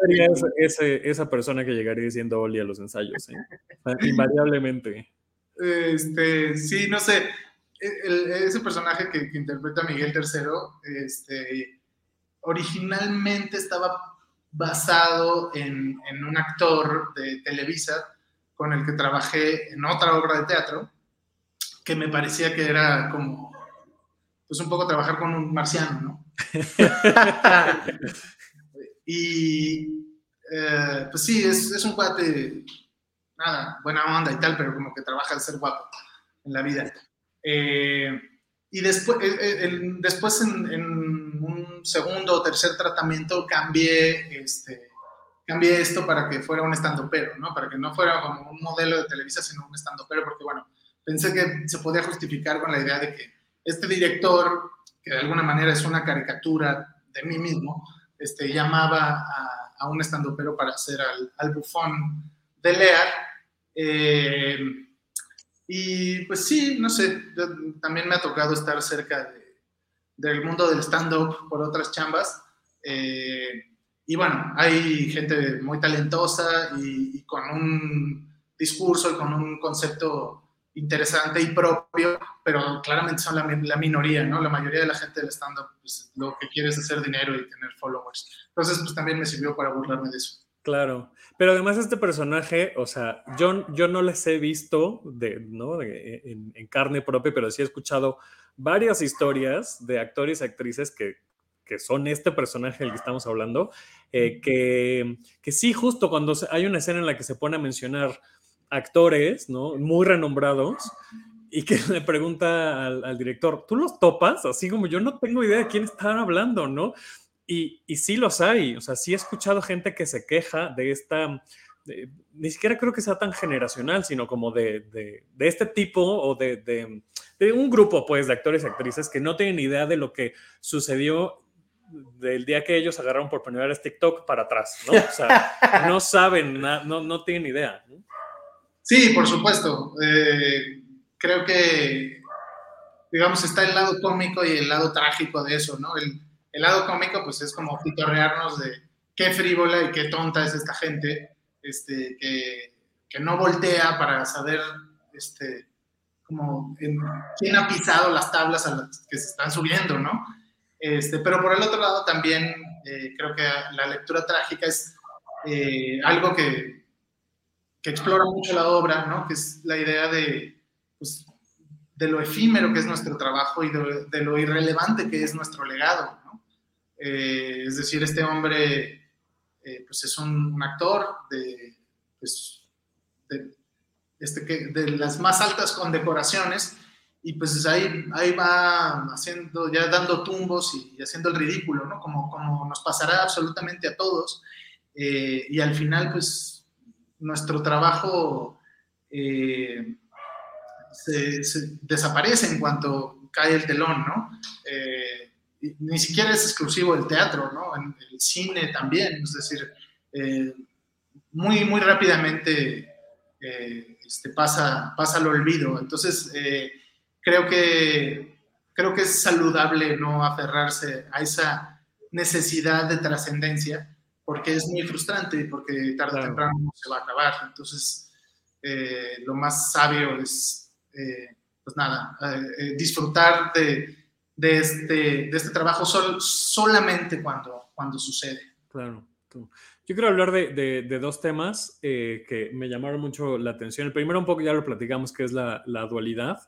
[SPEAKER 2] sería ese, esa persona que llegaría diciendo Oli a los ensayos, ¿eh? invariablemente.
[SPEAKER 5] Este, sí, no sé. Ese personaje que, interpreta Miguel III, este, originalmente estaba basado en, un actor de Televisa con el que trabajé en otra obra de teatro que me parecía que era como, pues un poco trabajar con un marciano, ¿no? [LAUGHS] y eh, pues sí, es, es, un cuate, nada, buena onda y tal, pero como que trabaja de ser guapo en la vida. Eh, y después, eh, después en, en, un segundo o tercer tratamiento cambié, este, cambié esto para que fuera un estandopero, ¿no? Para que no fuera como un modelo de Televisa, sino un estandopero, porque bueno, pensé que se podía justificar con la idea de que este director, que de alguna manera es una caricatura de mí mismo, este, llamaba a, a un estandopero para hacer al, al bufón de Lear. Eh, y pues sí, no sé, también me ha tocado estar cerca del mundo del stand-up por otras chambas. Eh, y bueno, hay gente muy talentosa y, y, con un discurso y con un concepto interesante y propio, pero claramente son la, la, minoría, ¿no? La mayoría de la gente del stand-up pues, lo que quiere es hacer dinero y tener followers. Entonces, pues también me sirvió para burlarme de eso.
[SPEAKER 2] Claro, pero además este personaje, o sea, yo, yo no les he visto de, ¿no? en, carne propia, pero sí he escuchado varias historias de actores y actrices que, que son este personaje del que estamos hablando, eh, que, que sí, justo cuando hay una escena en la que se pone a mencionar actores, ¿no? Muy renombrados, y que le pregunta al, al, director, ¿tú los topas? Así como yo no tengo idea de quién están hablando, ¿no? Y, y, sí los hay, o sea, sí he escuchado gente que se queja de esta, ni siquiera creo que sea tan generacional, sino como de, de, este tipo o de, un grupo, pues, de actores y actrices que no tienen idea de lo que sucedió del día que ellos agarraron por primera vez TikTok para atrás, ¿no? No saben, no, no tienen idea.
[SPEAKER 5] Sí, por supuesto. Eh, creo que, digamos, está el lado cómico y el lado trágico de eso, ¿no? El lado cómico, pues es como pitorrearnos de qué frívola y qué tonta es esta gente, este, que, no voltea para saber, este, como quién ha pisado las tablas a las que se están subiendo, ¿no? Este, pero por el otro lado también eh, creo que la lectura trágica es eh, algo que, que, explora mucho la obra, ¿no? Que es la idea de, pues, de lo efímero que es nuestro trabajo y de lo irrelevante que es nuestro legado, eh, es decir, este hombre eh, pues es un, actor de, pues, este, de las más altas condecoraciones y pues ahí, ahí va haciendo, ya dando tumbos y, haciendo el ridículo, ¿no? Como, como nos pasará absolutamente a todos. Eh, y al final, pues, nuestro trabajo se, desaparece en cuanto cae el telón, ¿no? Ni siquiera es exclusivo del teatro, ¿no? En el cine también, es decir, eh, muy, muy rápidamente eh, este, pasa, pasa al olvido. Entonces, eh, creo, que, creo que es saludable no aferrarse a esa necesidad de trascendencia, porque es muy frustrante y porque tarde o temprano se va a acabar. Entonces, lo más sabio es, pues nada, disfrutar de de este, de este trabajo sol, solamente cuando, cuando sucede.
[SPEAKER 2] Claro. Yo quiero hablar de, de, dos temas eh, que me llamaron mucho la atención. El primero un poco ya lo platicamos, que es la, la dualidad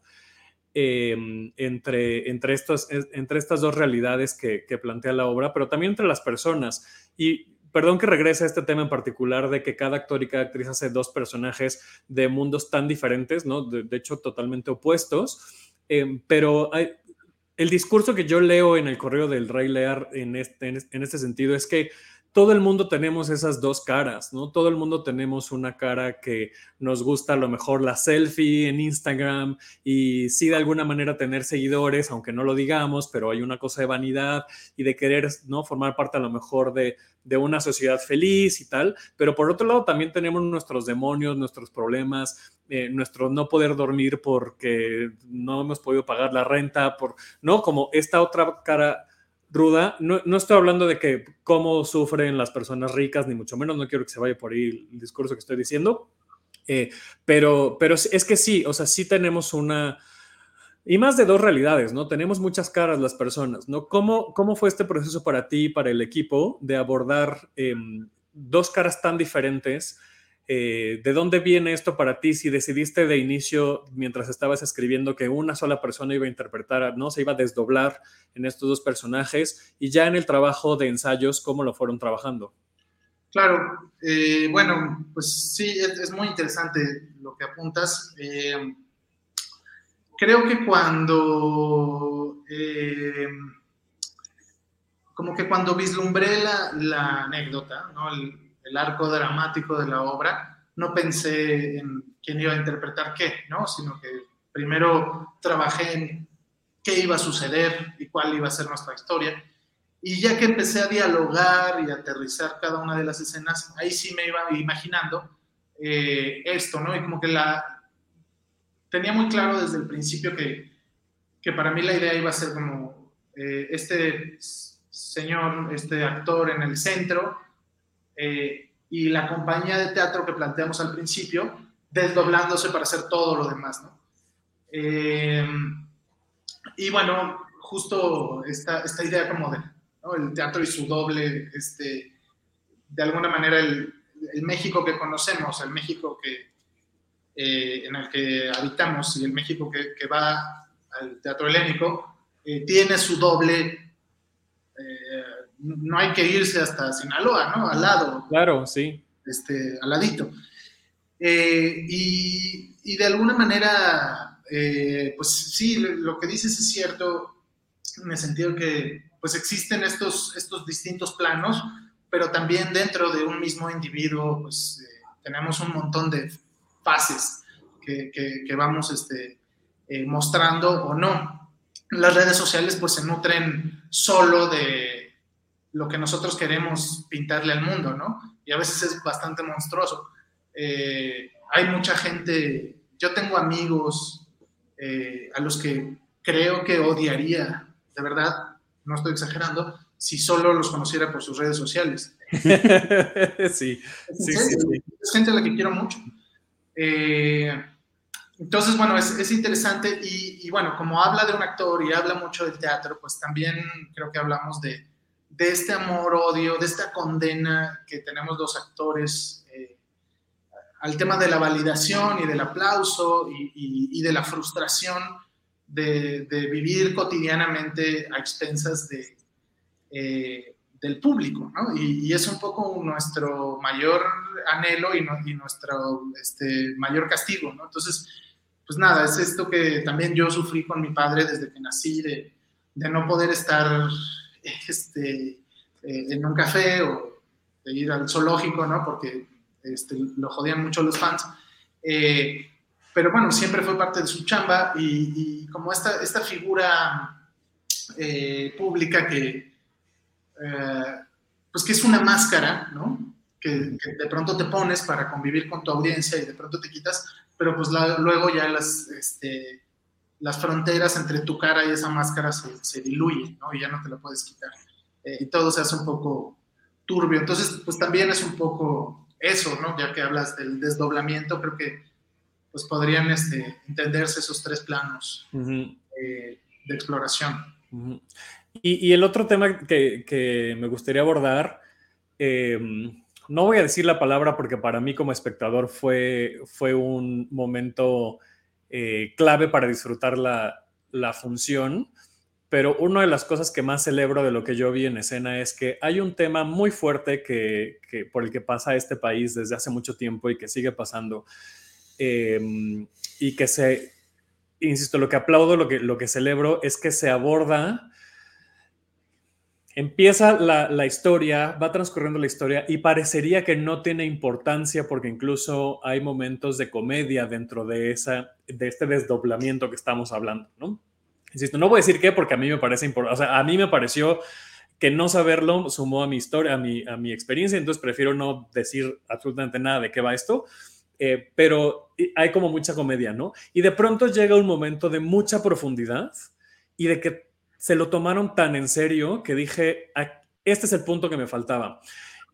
[SPEAKER 2] em, entre, entre, estos, entre estas dos realidades que, que, plantea la obra, pero también entre las personas. Y perdón que regrese a este tema en particular de que cada actor y cada actriz hace dos personajes de mundos tan diferentes, ¿no? De, hecho, totalmente opuestos. Eh, pero hay, el discurso que yo leo en el correo del Rey Lear en este, en este sentido es que todo el mundo tenemos esas dos caras, ¿no? Todo el mundo tenemos una cara que nos gusta a lo mejor la selfie en Instagram y sí de alguna manera tener seguidores, aunque no lo digamos, pero hay una cosa de vanidad y de querer, ¿no? Formar parte a lo mejor de, de una sociedad feliz y tal, pero por otro lado también tenemos nuestros demonios, nuestros problemas, eh, nuestro no poder dormir porque no hemos podido pagar la renta, por, ¿no? Como esta otra cara ruda. No, no, estoy hablando de que cómo sufren las personas ricas, ni mucho menos, no quiero que se vaya por ahí el discurso que estoy diciendo, eh, pero, pero es que sí, o sea, sí tenemos una... Y más de dos realidades, ¿no? Tenemos muchas caras las personas, ¿no? ¿Cómo, cómo fue este proceso para ti, para el equipo, de abordar eh, dos caras tan diferentes eh, ¿de dónde viene esto para ti? Si decidiste de inicio, mientras estabas escribiendo, que una sola persona iba a interpretar, ¿no? Se iba a desdoblar en estos dos personajes y ya en el trabajo de ensayos, ¿cómo lo fueron trabajando?
[SPEAKER 5] Claro, eh, bueno, pues sí, es, muy interesante lo que apuntas. Eh, creo que cuando, como que cuando vislumbré la, anécdota, ¿no? El arco dramático de la obra, no pensé en quién iba a interpretar qué, ¿no? Sino que primero trabajé en qué iba a suceder y cuál iba a ser nuestra historia. Y ya que empecé a dialogar y a aterrizar cada una de las escenas, ahí sí me iba imaginando eh, esto, ¿no? Y como que la... Tenía muy claro desde el principio que, que para mí la idea iba a ser como eh, este señor, este actor en el centro, eh, y la compañía de teatro que planteamos al principio, desdoblándose para hacer todo lo demás, ¿no? Eh, y bueno, justo esta, esta idea como de el teatro y su doble, este, de alguna manera el, el México que conocemos, el México que, eh, en el que habitamos y el México que, que va al teatro helénico, eh, tiene su doble, no hay que irse hasta Sinaloa, ¿no? Al lado.
[SPEAKER 2] Claro, sí.
[SPEAKER 5] Este, al ladito. Y, y, de alguna manera, pues sí, lo que dices es cierto, en el sentido que pues existen estos, estos distintos planos, pero también dentro de un mismo individuo, pues tenemos un montón de fases que, que, vamos este, eh, mostrando o no. Las redes sociales pues se nutren solo de lo que nosotros queremos pintarle al mundo, ¿no? Y a veces es bastante monstruoso. Eh, hay mucha gente, yo tengo amigos eh, a los que creo que odiaría, de verdad, no estoy exagerando, si solo los conociera por sus redes sociales. [LAUGHS]
[SPEAKER 2] sí, sí, sí,
[SPEAKER 5] Es gente a la que quiero mucho. Eh, entonces, bueno, es, interesante y, bueno, como habla de un actor y habla mucho del teatro, pues también creo que hablamos de, de este amor-odio, de esta condena que tenemos los actores eh, al tema de la validación y del aplauso y, de la frustración de, vivir cotidianamente a expensas de, eh, del público, ¿no? Y, es un poco nuestro mayor anhelo y, nuestro este, mayor castigo, ¿no? Entonces, pues nada, es esto que también yo sufrí con mi padre desde que nací, de no poder estar [LAUGHS] este, eh, en un café o de ir al zoológico, ¿no? Porque este, lo jodían mucho los fans. Eh, pero bueno, siempre fue parte de su chamba y, como esta, esta figura eh, pública que, pues que es una máscara, ¿no? Que, que, de pronto te pones para convivir con tu audiencia y de pronto te quitas, pero pues luego ya las, este, las fronteras entre tu cara y esa máscara se, se diluyen, ¿no? Y ya no te la puedes quitar. Eh, y todo se hace un poco turbio. Entonces, pues también es un poco eso, ¿no? Ya que hablas del desdoblamiento, creo que pues podrían este, entenderse esos tres planos eh, de exploración.
[SPEAKER 2] y, y, el otro tema que, que me gustaría abordar, eh, no voy a decir la palabra porque para mí como espectador fue, fue un momento eh, clave para disfrutar la, función, pero una de las cosas que más celebro de lo que yo vi en escena es que hay un tema muy fuerte que, por el que pasa este país desde hace mucho tiempo y que sigue pasando, em, y que se, insisto, lo que aplaudo, lo que, lo que celebro es que se aborda empieza la, historia, va transcurriendo la historia y parecería que no tiene importancia porque incluso hay momentos de comedia dentro de, esa, de este desdoblamiento que estamos hablando, ¿no? Insisto, no voy a decir qué porque a mí me parece importante, o sea, a mí me pareció que no saberlo sumó a mi historia, a mi, a mi experiencia, entonces prefiero no decir absolutamente nada de qué va esto, eh, pero hay como mucha comedia, ¿no? Y de pronto llega un momento de mucha profundidad y de que se lo tomaron tan en serio que dije, ah, este es el punto que me faltaba.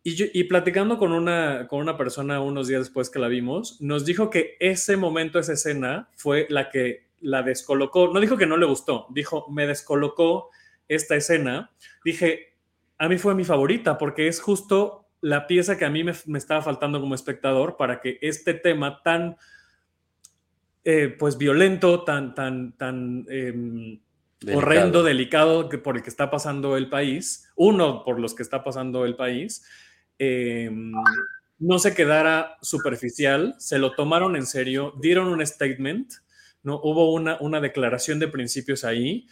[SPEAKER 2] Y, platicando con una, con una persona unos días después que la vimos, nos dijo que ese momento, esa escena, fue la que la descolocó. No dijo que no le gustó, dijo, me descolocó esta escena. Dije, a mí fue mi favorita porque es justo la pieza que a mí me, estaba faltando como espectador para que este tema tan, eh, pues, violento, tan, tan, tan... Em, horrendo, delicado por el que está pasando el país, uno por los que está pasando el país, em, no se quedara superficial, se lo tomaron en serio, dieron un statement, ¿no? Hubo una, una declaración de principios ahí.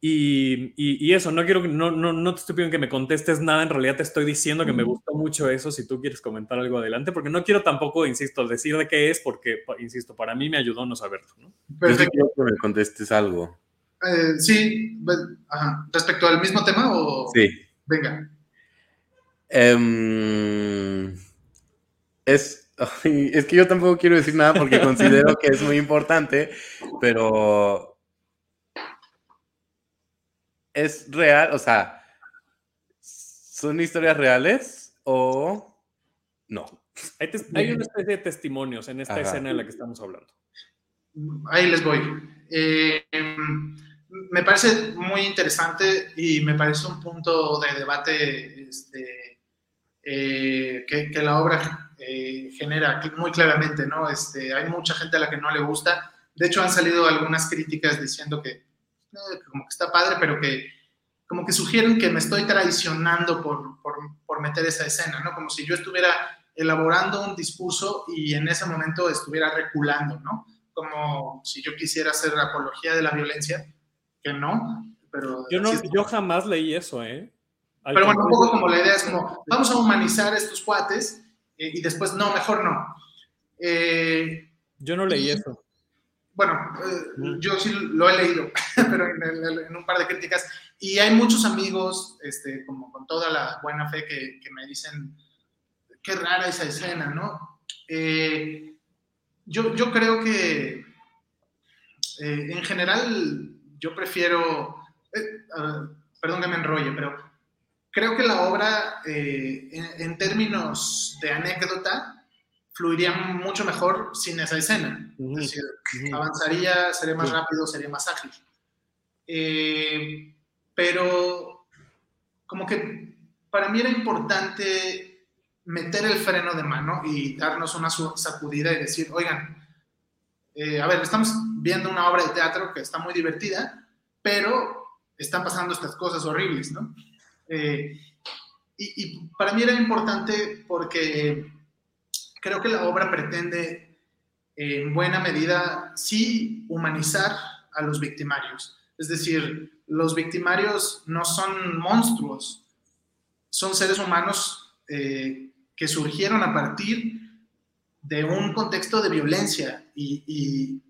[SPEAKER 2] Y, y, eso, no quiero no, no, no te estoy pidiendo que me contestes nada, en realidad te estoy diciendo que me gustó mucho eso, si tú quieres comentar algo adelante, porque no quiero tampoco, insisto, decir de qué es, porque, insisto, para mí me ayudó no saberlo. ¿no?
[SPEAKER 4] Perfecto. quiero que me contestes algo.
[SPEAKER 5] Eh, sí, respecto al mismo tema o...
[SPEAKER 4] Sí.
[SPEAKER 5] Venga.
[SPEAKER 4] Em, es, es que yo tampoco quiero decir nada porque [LAUGHS] considero que es muy importante, pero es real, o sea, ¿son historias reales o no?
[SPEAKER 2] Hay, una especie de testimonios en esta escena de la que estamos hablando.
[SPEAKER 5] Ahí les voy. Eh, me parece muy interesante y me parece un punto de debate este, eh, que, la obra genera muy claramente, ¿no? Este, hay mucha gente a la que no le gusta. De hecho, han salido algunas críticas diciendo que, eh, como que está padre, pero que como que sugieren que me estoy traicionando por, por, por, meter esa escena, ¿no? Como si yo estuviera elaborando un discurso y en ese momento estuviera reculando, ¿no? Como si yo quisiera hacer apología de la violencia, que no, pero...
[SPEAKER 2] Yo, no, yo jamás leí eso, ¿eh?
[SPEAKER 5] Pero bueno, un poco como la idea es como, vamos a humanizar estos cuates eh, y después, no, mejor no. Eh,
[SPEAKER 2] yo no leí eso.
[SPEAKER 5] Bueno, eh, yo sí lo he leído, [LAUGHS] pero en, un par de críticas. Y hay muchos amigos, este, como con toda la buena fe, que, que me dicen, qué rara esa escena, ¿no? yo, yo creo que en general yo prefiero, perdón que me enrolle, pero creo que la obra, eh, en, términos de anécdota, fluiría mucho mejor sin esa escena. es decir, avanzaría, sería más rápido, sería más ágil. Eh, pero como que para mí era importante meter el freno de mano y darnos una sacudida y decir, oigan, eh, a ver, estamos viendo una obra de teatro que está muy divertida, pero están pasando estas cosas horribles, ¿no? Eh, y, para mí era importante porque creo que la obra pretende en buena medida sí humanizar a los victimarios. Es decir, los victimarios no son monstruos, son seres humanos eh, que surgieron a partir de un contexto de violencia y,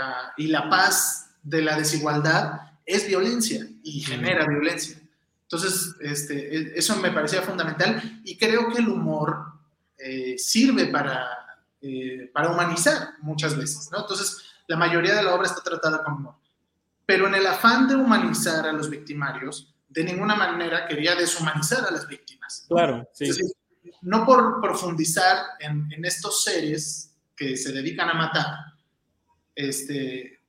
[SPEAKER 5] ah, y la paz de la desigualdad es violencia y genera violencia. Entonces, este, e, eso me parecía fundamental y creo que el humor eh, sirve para, eh, para humanizar muchas veces, ¿no? Entonces, la mayoría de la obra está tratada con humor. Pero en el afán de humanizar a los victimarios, de ninguna manera quería deshumanizar a las víctimas.
[SPEAKER 2] Claro, sí.
[SPEAKER 5] no por profundizar en, en, estos seres que se dedican a matar, este,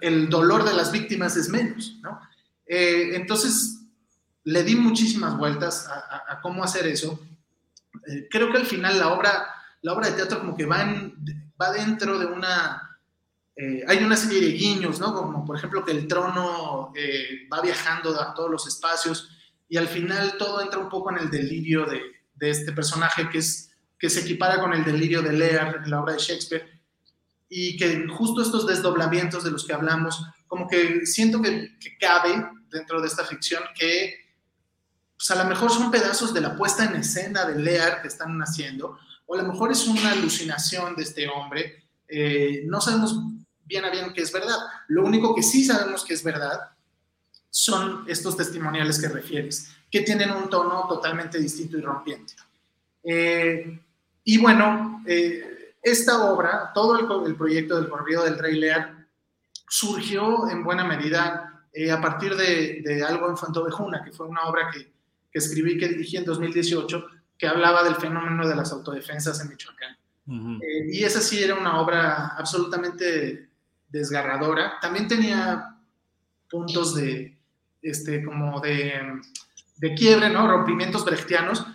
[SPEAKER 5] el dolor de las víctimas es menos, ¿no? Eh, entonces, le di muchísimas vueltas a, cómo hacer eso. Eh, creo que al final la obra, la obra de teatro como que va, va dentro de una... Eh, hay una serie de guiños, ¿no? Como por ejemplo que el trono va viajando a todos los espacios y al final todo entra un poco en el delirio de, de este personaje que, es, que se equipara con el delirio de Lear en la obra de Shakespeare y que justo estos desdoblamientos de los que hablamos, como que siento que, que cabe dentro de esta ficción que pues a lo mejor son pedazos de la puesta en escena de Lear que están haciendo, o a lo mejor es una alucinación de este hombre. Eh, no sabemos bien a bien qué es verdad. Lo único que sí sabemos que es verdad son estos testimoniales que refieres, que tienen un tono totalmente distinto y rompiente. Eh, y bueno, eh, esta obra, todo el, el, proyecto del corrido del rey Lear, surgió en buena medida eh, a partir de, algo en Fantovejuna, que fue una obra que, que, escribí, que dirigí en 2018, que hablaba del fenómeno de las autodefensas en Michoacán. Eh, y esa sí era una obra absolutamente desgarradora. También tenía puntos de, este, como de, de quiebre, ¿no? Rompimientos brechtianos,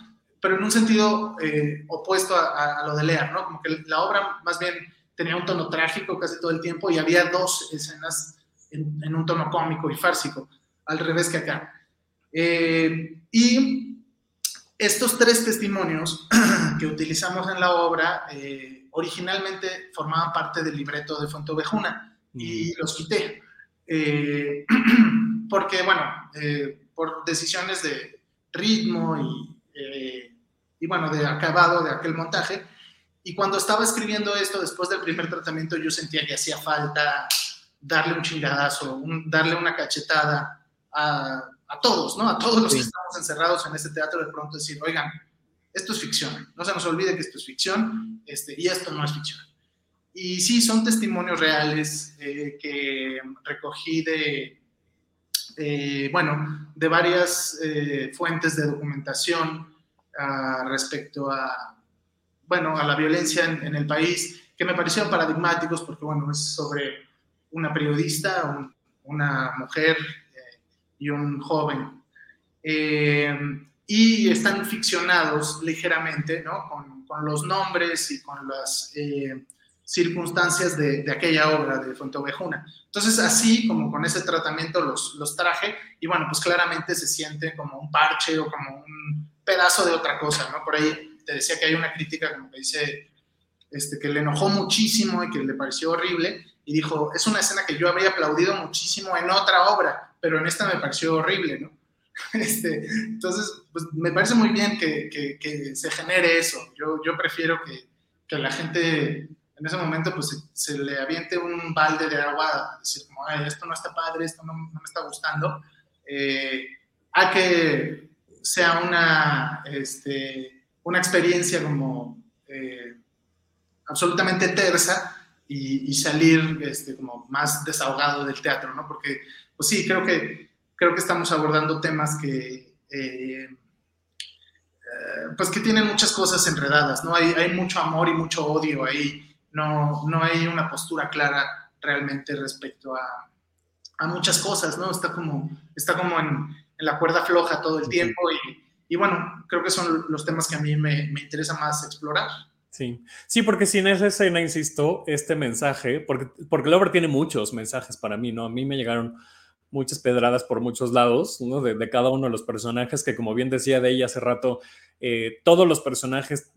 [SPEAKER 5] pero en un sentido eh, opuesto a, a, lo de Lear, ¿no? Como que la obra más bien tenía un tono trágico casi todo el tiempo y había dos escenas en, un tono cómico y fársico, al revés que acá. Eh, y estos tres testimonios [CLEARS THROAT] que utilizamos en la obra eh, originalmente formaban parte del libreto de Fontovejuna y mm. los quité. Eh, [CLEARS THROAT] porque, bueno, por decisiones de ritmo y, y, bueno, de acabado de aquel montaje. Y cuando estaba escribiendo esto, después del primer tratamiento, yo sentía que hacía falta darle un chingadazo, darle una cachetada a, a, todos, ¿no? A todos los que estamos encerrados en este teatro, de pronto decir, oigan, esto es ficción, no se nos olvide que esto es ficción este, y esto no es ficción. Y sí, son testimonios reales eh, que recogí de, eh, bueno, de varias eh, fuentes de documentación respecto a, bueno, a la violencia en, en, el país, que me parecieron paradigmáticos porque, bueno, es sobre una periodista, una mujer eh, y un joven. Eh, y están ficcionados ligeramente, ¿no? Con, con los nombres y con las eh, circunstancias de, de, aquella obra de Fuenteovejuna. Entonces, así como con ese tratamiento los, los traje, y bueno, pues claramente se siente como un parche o como un pedazo de otra cosa, ¿no? Por ahí te decía que hay una crítica como que dice este, que le enojó muchísimo y que le pareció horrible, y dijo, es una escena que yo habría aplaudido muchísimo en otra obra, pero en esta me pareció horrible, ¿no? [LAUGHS] Este, entonces, pues me parece muy bien que, que, se genere eso. Yo, prefiero que, que, la gente en ese momento pues se, le aviente un balde de agua, decir como, Ay, esto no está padre, esto no, me está gustando, eh, a que sea una, este, una experiencia como eh, absolutamente tersa y, salir este, como más desahogado del teatro, ¿no? Porque, pues sí, creo que creo que estamos abordando temas que, eh, eh, pues que tienen muchas cosas enredadas, ¿no? Hay, hay mucho amor y mucho odio ahí, no, no hay una postura clara realmente respecto a, a muchas cosas, ¿no? Está como, está como en, en la cuerda floja todo el tiempo y, y, bueno, creo que son los temas que a mí me, me interesa más explorar.
[SPEAKER 2] Sí, sí, porque si en esa escena, insisto, este mensaje, porque, porque obra tiene muchos mensajes para mí, ¿no? A mí me llegaron muchas pedradas por muchos lados, ¿no? de, cada uno de los personajes, que como bien decía de ella hace rato, eh, todos los personajes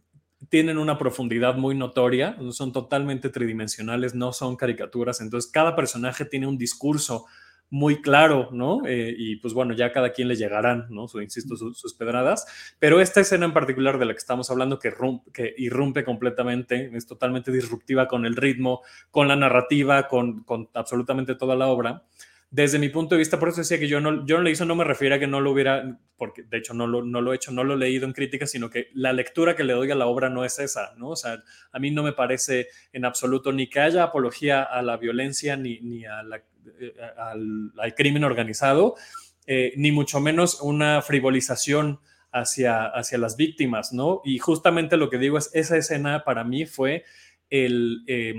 [SPEAKER 2] tienen una profundidad muy notoria, son totalmente tridimensionales, no son caricaturas, entonces cada personaje tiene un discurso muy claro, ¿no? Eh, y pues bueno, ya cada quien le llegarán, ¿no? Su, insisto, sus pedradas, pero esta escena en particular de la que estamos hablando, que, que irrumpe completamente, es totalmente disruptiva con el ritmo, con la narrativa, con, con absolutamente toda la obra, desde mi punto de vista, por eso decía que yo no, yo no le hizo, no me refiero a que no lo hubiera, porque de hecho no lo, no lo he hecho, no lo he leído en críticas, sino que la lectura que le doy a la obra no es esa, ¿no? O sea, a mí no me parece en absoluto ni que haya apología a la violencia ni, ni a eh, al, al, crimen organizado, eh, ni mucho menos una frivolización hacia, hacia las víctimas, ¿no? Y justamente lo que digo es, esa escena para mí fue el... Eh,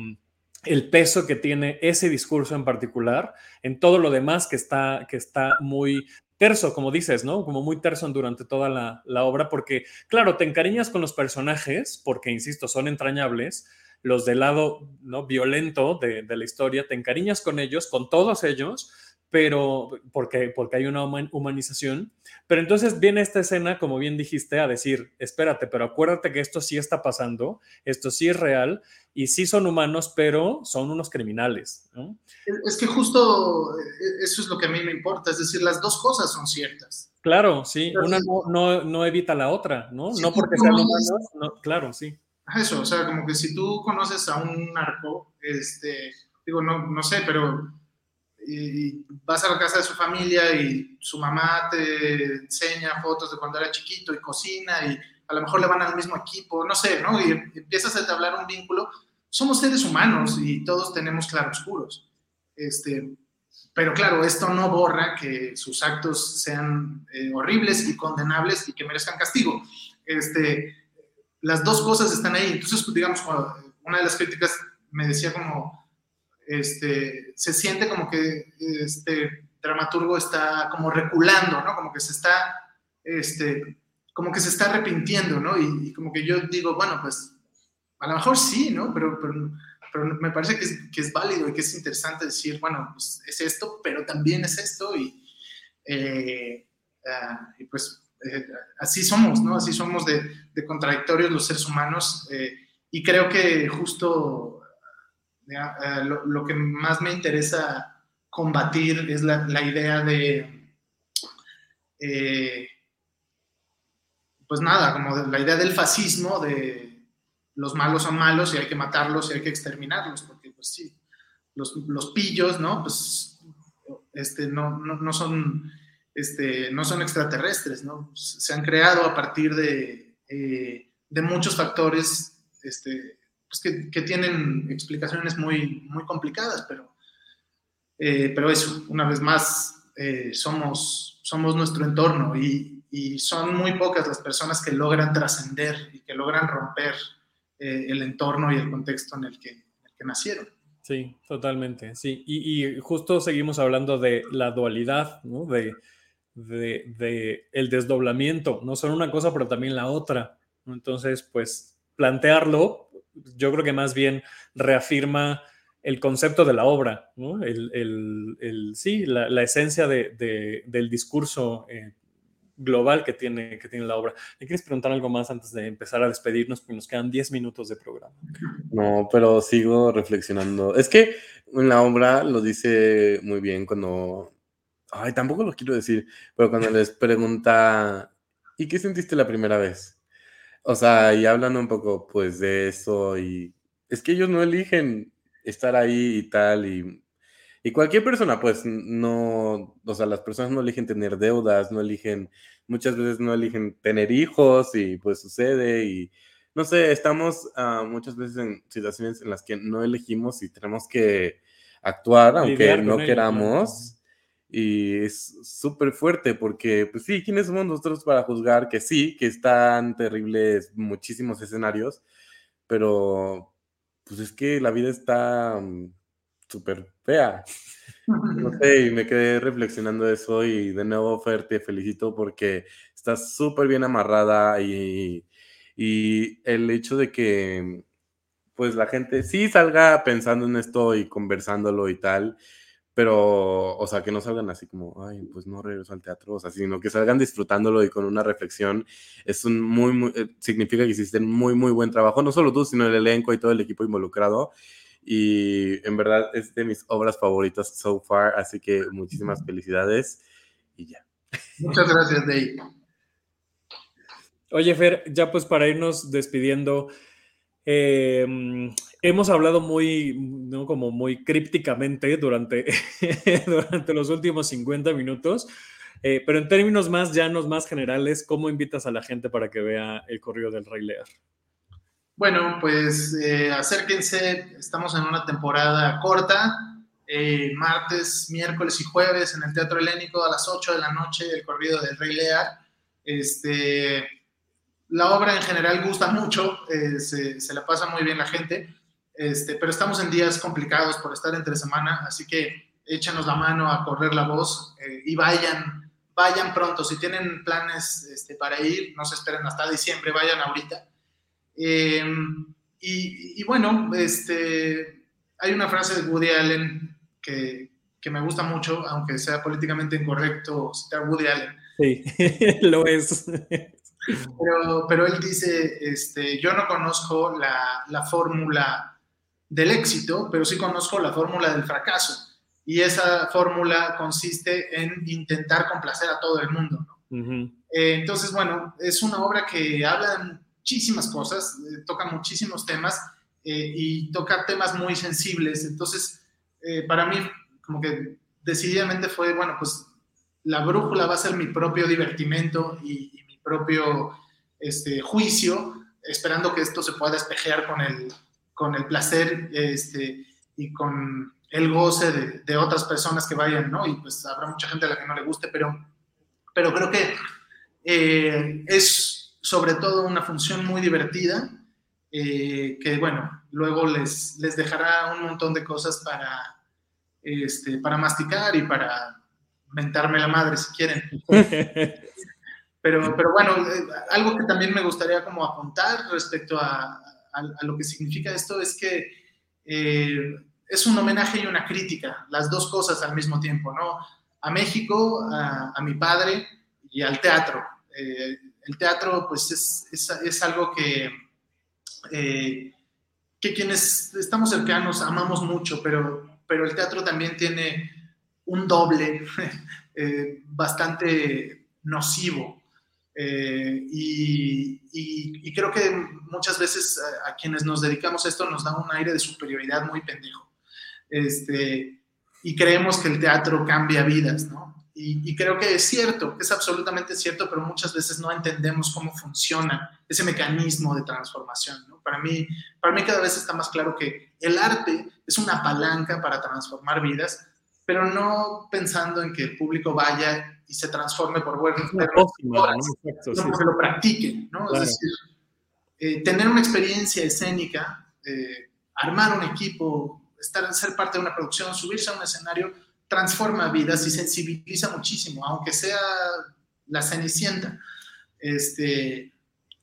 [SPEAKER 2] el peso que tiene ese discurso en particular en todo lo demás que está, que está muy terso, como dices, ¿no? Como muy terso durante toda la, obra, porque, claro, te encariñas con los personajes, porque, insisto, son entrañables, los del lado ¿no? violento de, de la historia, te encariñas con ellos, con todos ellos, pero porque, porque hay una humanización. Pero entonces viene esta escena, como bien dijiste, a decir, espérate, pero acuérdate que esto sí está pasando, esto sí es real, y sí son humanos, pero son unos criminales.
[SPEAKER 5] Es que justo eh, eso es lo que a mí me importa, es decir, las dos cosas son ciertas.
[SPEAKER 2] Claro, sí, una no, no, evita la otra, ¿no? no porque sean humanos, claro, sí.
[SPEAKER 5] Eso, o sea, como que si tú conoces a un narco, este, digo, no, no sé, pero vas a la casa de su familia y su mamá te enseña fotos de cuando era chiquito y cocina y a lo mejor le van al mismo equipo, no sé, ¿no? Y empiezas a entablar un vínculo. Somos seres humanos y todos tenemos claroscuros. Este, pero claro, esto no borra que sus actos sean eh, horribles y condenables y que merezcan castigo. Este, las dos cosas están ahí. Entonces, digamos, una de las críticas me decía como, este, se siente como que este dramaturgo está como reculando, ¿no? Como que se está, este, como que se está arrepintiendo, ¿no? Y, como que yo digo, bueno, pues a lo mejor sí, ¿no? Pero, pero, me parece que es, que es, válido y que es interesante decir, bueno, pues es esto, pero también es esto y, eh, ah, y pues eh, así somos, ¿no? Así somos de, contradictorios los seres humanos eh, y creo que justo eh, lo, que más me interesa combatir es la, idea de, pues nada, como la idea del fascismo, de los malos son malos y hay que matarlos y hay que exterminarlos, porque pues sí, los, pillos, ¿no? Pues este, no, no, son, este, no son extraterrestres, ¿no? Se han creado a partir de, eh, muchos factores este, pues que, tienen explicaciones muy, muy complicadas, pero, eh, pero eso, una vez más, eh, somos, somos nuestro entorno y, son muy pocas las personas que logran trascender y que logran romper el entorno y el contexto en el que, nacieron.
[SPEAKER 2] Sí, totalmente, sí. Y, justo seguimos hablando de la dualidad. De, de, el desdoblamiento, no solo una cosa, pero también la otra. Entonces, pues plantearlo, yo creo que más bien reafirma el concepto de la obra, ¿no? el, sí, la, esencia del discurso eh, global que tiene, que tiene la obra. ¿Le quieres preguntar algo más antes de empezar a despedirnos? Porque nos quedan 10 minutos de programa.
[SPEAKER 4] No, pero sigo reflexionando. Es que en la obra lo dice muy bien cuando... Ay, tampoco lo quiero decir, pero cuando les pregunta, ¿y qué sentiste la primera vez? O sea, y hablan un poco pues de eso y es que ellos no eligen estar ahí y tal y y cualquier persona, pues no, o sea, las personas no eligen tener deudas, no eligen, muchas veces no eligen tener hijos y pues sucede y no sé, estamos uh, muchas veces en situaciones en las que no elegimos y tenemos que actuar aunque no queramos. Y es súper fuerte porque, pues sí, ¿quiénes somos nosotros para juzgar que sí, que están terribles muchísimos escenarios, pero pues es que la vida está mm, súper fea. No [LAUGHS] sé, y me quedé reflexionando eso y de nuevo, Fer, te felicito porque estás súper bien amarrada y, y el hecho de que pues la gente sí salga pensando en esto y conversándolo y tal, pero, o sea, que no salgan así como, ay, pues no regreso al teatro, o sea, sino que salgan disfrutándolo y con una reflexión, es un muy, muy, eh, significa que hiciste muy, muy buen trabajo, no solo tú, sino el elenco y todo el equipo involucrado, y en verdad es de mis obras favoritas so far, así que muchísimas felicidades y ya.
[SPEAKER 5] Muchas gracias, Dave.
[SPEAKER 2] Oye, Fer, ya pues para irnos despidiendo, em, hemos hablado muy, ¿no? como muy crípticamente durante, [LAUGHS] durante los últimos 50 minutos, eh, pero en términos más llanos, más generales, ¿cómo invitas a la gente para que vea el corrido del Rey Lear?
[SPEAKER 5] Bueno, pues eh, acérquense, estamos en una temporada corta, eh, martes, miércoles y jueves en el Teatro Helénico a las 8 de la noche, el corrido del Rey Lear. Este, la obra en general gusta mucho, eh, se, se, la pasa muy bien la gente, este, pero estamos en días complicados por estar entre semana, así que échenos la mano a correr la voz y vayan, vayan pronto. Si tienen planes este, para ir, no se esperen hasta diciembre, vayan ahorita. Em, y, bueno, este, hay una frase de Woody Allen que, que, me gusta mucho, aunque sea políticamente incorrecto citar Woody Allen.
[SPEAKER 2] Sí, [LAUGHS] lo es.
[SPEAKER 5] Pero, pero él dice, este, yo no conozco la, la fórmula del éxito, pero sí conozco la fórmula del fracaso. Y esa fórmula consiste en intentar complacer a todo el mundo. Eh, entonces, bueno, es una obra que habla de muchísimas cosas, eh, toca muchísimos temas eh, y toca temas muy sensibles. Entonces, para mí, como que decididamente fue, bueno, pues la brújula va a ser mi propio divertimento y, mi propio este, juicio, esperando que esto se pueda despejar con el, con el placer este, y con el goce de, de, otras personas que vayan, ¿no? Y pues habrá mucha gente a la que no le guste, pero, pero creo que es sobre todo una función muy divertida, eh, que bueno, luego les, les dejará un montón de cosas para, este, para masticar y para mentarme la madre si quieren. [LAUGHS] Pero, pero bueno, eh, algo que también me gustaría como apuntar respecto a, a, lo que significa esto es que eh, es un homenaje y una crítica, las dos cosas al mismo tiempo, ¿no? A México, a, mi padre y al teatro el teatro pues es, es, algo que, eh, que quienes estamos cercanos amamos mucho, pero, pero el teatro también tiene un doble [LAUGHS] eh, bastante nocivo. Eh, y, y, creo que muchas veces a, quienes nos dedicamos a esto nos da un aire de superioridad muy pendejo. Este, y creemos que el teatro cambia vidas, ¿no? Y, creo que es cierto, es absolutamente cierto, pero muchas veces no entendemos cómo funciona ese mecanismo de transformación. ¿no? Para, mí, para mí cada vez está más claro que el arte es una palanca para transformar vidas, pero no pensando en que el público vaya y se transforme por buenas obras, no, que lo practique. ¿no? Es decir, eh, tener una experiencia escénica, eh, armar un equipo, estar, ser parte de una producción, subirse a un escenario, transforma vidas y sensibiliza muchísimo, aunque sea la cenicienta. Este,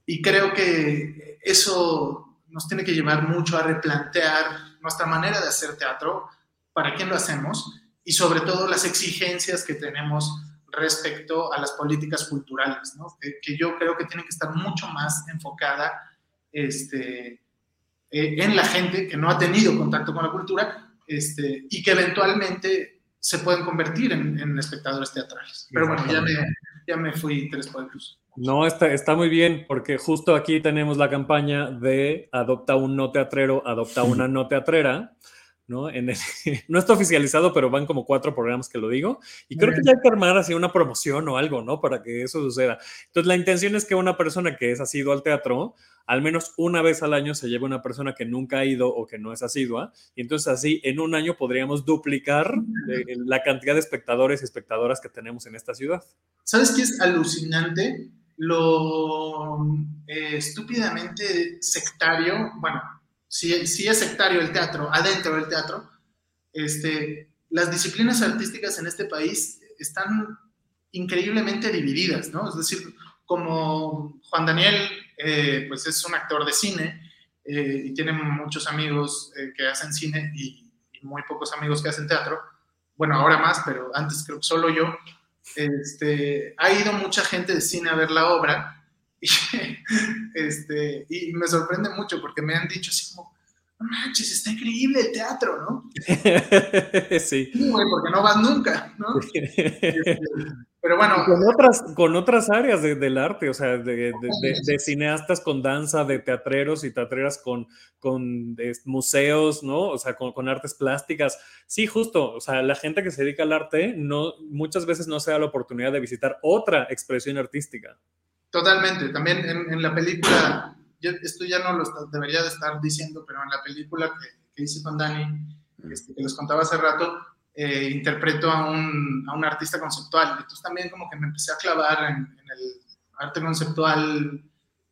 [SPEAKER 5] y creo que eso nos tiene que llevar mucho a replantear nuestra manera de hacer teatro, para quién lo hacemos y sobre todo las exigencias que tenemos respecto a las políticas culturales, ¿no? que, yo creo que tienen que estar mucho más enfocada este, eh, en la gente que no ha tenido contacto con la cultura este, y que eventualmente se pueden convertir en, espectadores teatrales. Pero bueno, ya me, ya me fui tres pueblos.
[SPEAKER 2] No, está, está muy bien, porque justo aquí tenemos la campaña de adopta un no teatrero, adopta una no teatrera, ¿no? En [LAUGHS] no está oficializado, pero van como cuatro programas que lo digo. Y creo que ya hay que armar así una promoción o algo, ¿no? Para que eso suceda. Entonces, la intención es que una persona que es asiduo al teatro, al menos una vez al año se lleve una persona que nunca ha ido o que no es asidua. Y entonces, así, en un año podríamos duplicar eh, la cantidad de espectadores y espectadoras que tenemos en esta ciudad.
[SPEAKER 5] ¿Sabes qué es alucinante? Lo eh, estúpidamente sectario, bueno, si, es sectario el teatro, adentro del teatro, este, las disciplinas artísticas en este país están increíblemente divididas, ¿no? Es decir, como Juan Daniel, eh, pues es un actor de cine eh, y tiene muchos amigos eh, que hacen cine y, muy pocos amigos que hacen teatro. Bueno, ahora más, pero antes creo que solo yo. Este, ha ido mucha gente de cine a ver la obra y, [LAUGHS] este, y me sorprende mucho porque me han dicho así como, no manches, está increíble el teatro, ¿no? [LAUGHS]
[SPEAKER 2] sí.
[SPEAKER 5] porque no vas nunca, ¿no? [LAUGHS] Pero bueno.
[SPEAKER 2] Con otras, con otras áreas del arte, o sea, de, de, cineastas con danza, de teatreros y teatreras con, con museos, ¿no? O sea, con, con, artes plásticas. Sí, justo, o sea, la gente que se dedica al arte no, muchas veces no se da la oportunidad de visitar otra expresión artística.
[SPEAKER 5] Totalmente. También en, la película, esto ya no lo debería de estar diciendo, pero en la película que, hice con Dani, este, que les contaba hace rato, eh, interpreto a un, a un, artista conceptual. Entonces también como que me empecé a clavar en, el arte conceptual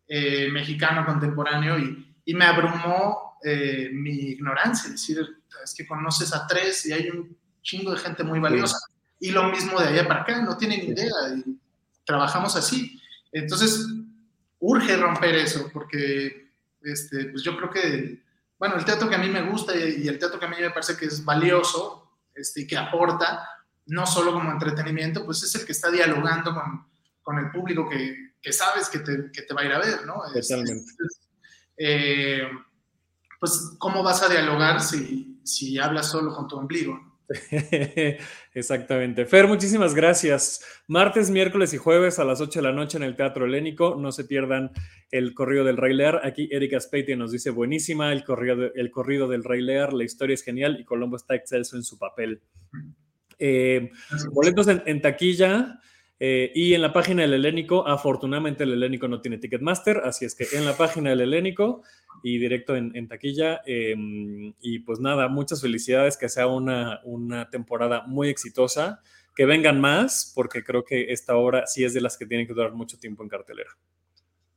[SPEAKER 5] eh, mexicano contemporáneo y, y me abrumó eh, mi ignorancia. Es decir, es que conoces a tres y hay un chingo de gente muy valiosa. Y lo mismo de allá para acá, no tienen idea. Y trabajamos así. Entonces, urge romper eso, porque este, pues yo creo que, bueno, el teatro que a mí me gusta y, el teatro que a mí me parece que es valioso este, y que aporta, no solo como entretenimiento, pues es el que está dialogando con, con el público que, que sabes que te, que te, va a ir a ver, ¿no?
[SPEAKER 2] Totalmente.
[SPEAKER 5] Eh, pues, ¿cómo vas a dialogar si, si hablas solo con tu ombligo? [LAUGHS]
[SPEAKER 2] Exactamente. Fer, muchísimas gracias. Martes, miércoles y jueves a las 8 de la noche en el Teatro Helénico. No se pierdan el corrido del Rey Lear. Aquí Erika Speiti nos dice buenísima el corrido, el corrido del Rey Lear. La historia es genial y Colombo está excelso en su papel. Eh, boletos en, taquilla. Eh, y en la página del Helénico, afortunadamente el Helénico no tiene Ticketmaster, así es que en la página del Helénico y directo en, taquilla. Em, y pues nada, muchas felicidades, que sea una, una temporada muy exitosa, que vengan más, porque creo que esta obra sí es de las que tienen que durar mucho tiempo en cartelera.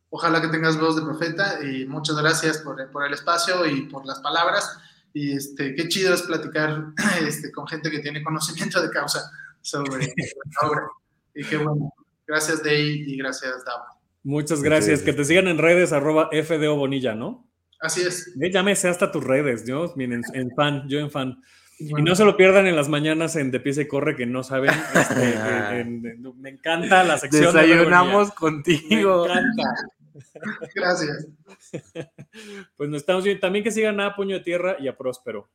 [SPEAKER 5] Ojalá que tengas voz de profeta y muchas gracias por, por el espacio y por las palabras. Y este, qué chido es platicar [CLEARS THROAT] este, con gente que tiene conocimiento de causa sobre la obra. Y qué bueno. Gracias, Dey, y gracias, Davo.
[SPEAKER 2] Muchas gracias. Que te sigan en redes, arroba FDO Bonilla, ¿no?
[SPEAKER 5] Así es.
[SPEAKER 2] Ya me sé hasta tus redes, yo, miren, en fan, yo en fan. Y no se lo pierdan en las mañanas en De Pieza y Corre, que no saben. Este, [LAUGHS] me encanta la sección.
[SPEAKER 4] Desayunamos contigo.
[SPEAKER 2] Me encanta. [LAUGHS]
[SPEAKER 5] Gracias. [LAUGHS]
[SPEAKER 2] Pues nos estamos viendo. También que sigan a Puño de Tierra y a Próspero.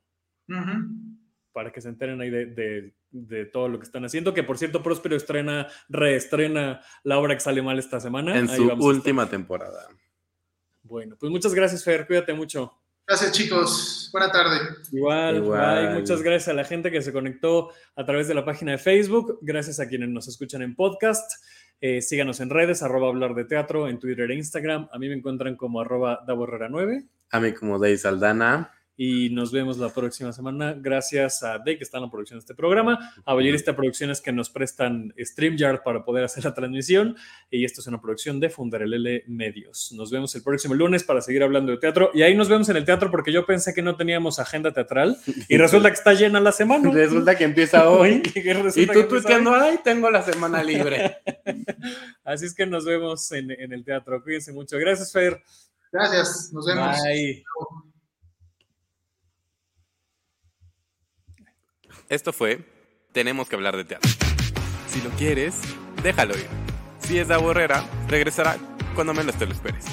[SPEAKER 2] Para que se enteren ahí de, de, todo lo que están haciendo. Que por cierto, Próspero estrena, reestrena la obra que sale mal esta semana.
[SPEAKER 4] En su última temporada.
[SPEAKER 2] Bueno, pues muchas gracias, Fer. Cuídate mucho.
[SPEAKER 5] Gracias, chicos. Buena tarde.
[SPEAKER 2] Igual, Igual. Muchas gracias a la gente que se conectó a través de la página de Facebook. Gracias a quienes nos escuchan en podcast. Eh, síganos en redes, arroba hablar de teatro, en Twitter e Instagram. A mí me encuentran como arroba 9
[SPEAKER 4] A mí como Dave Saldana.
[SPEAKER 2] Y nos vemos la próxima semana. Gracias a Day, que está en la producción de este programa, a Ballerista Producciones que nos prestan StreamYard para poder hacer la transmisión. Y esto es una producción de Fundarelele Medios. Nos vemos el próximo lunes para seguir hablando de teatro. Y ahí nos vemos en el teatro porque yo pensé que no teníamos agenda teatral y resulta que está llena la semana. [LAUGHS]
[SPEAKER 4] Resulta que empieza [LAUGHS] hoy.
[SPEAKER 2] Y
[SPEAKER 4] y
[SPEAKER 2] que
[SPEAKER 4] tú tuiteando, ay, tengo la semana libre. [LAUGHS]
[SPEAKER 2] Así es que nos vemos en, en el teatro. Cuídense mucho. Gracias, Fer.
[SPEAKER 5] Gracias, nos vemos.
[SPEAKER 2] Bye.
[SPEAKER 1] Esto fue Tenemos que hablar de teatro. Si lo quieres, déjalo ir. Si es de aburrera, regresará cuando menos te lo esperes.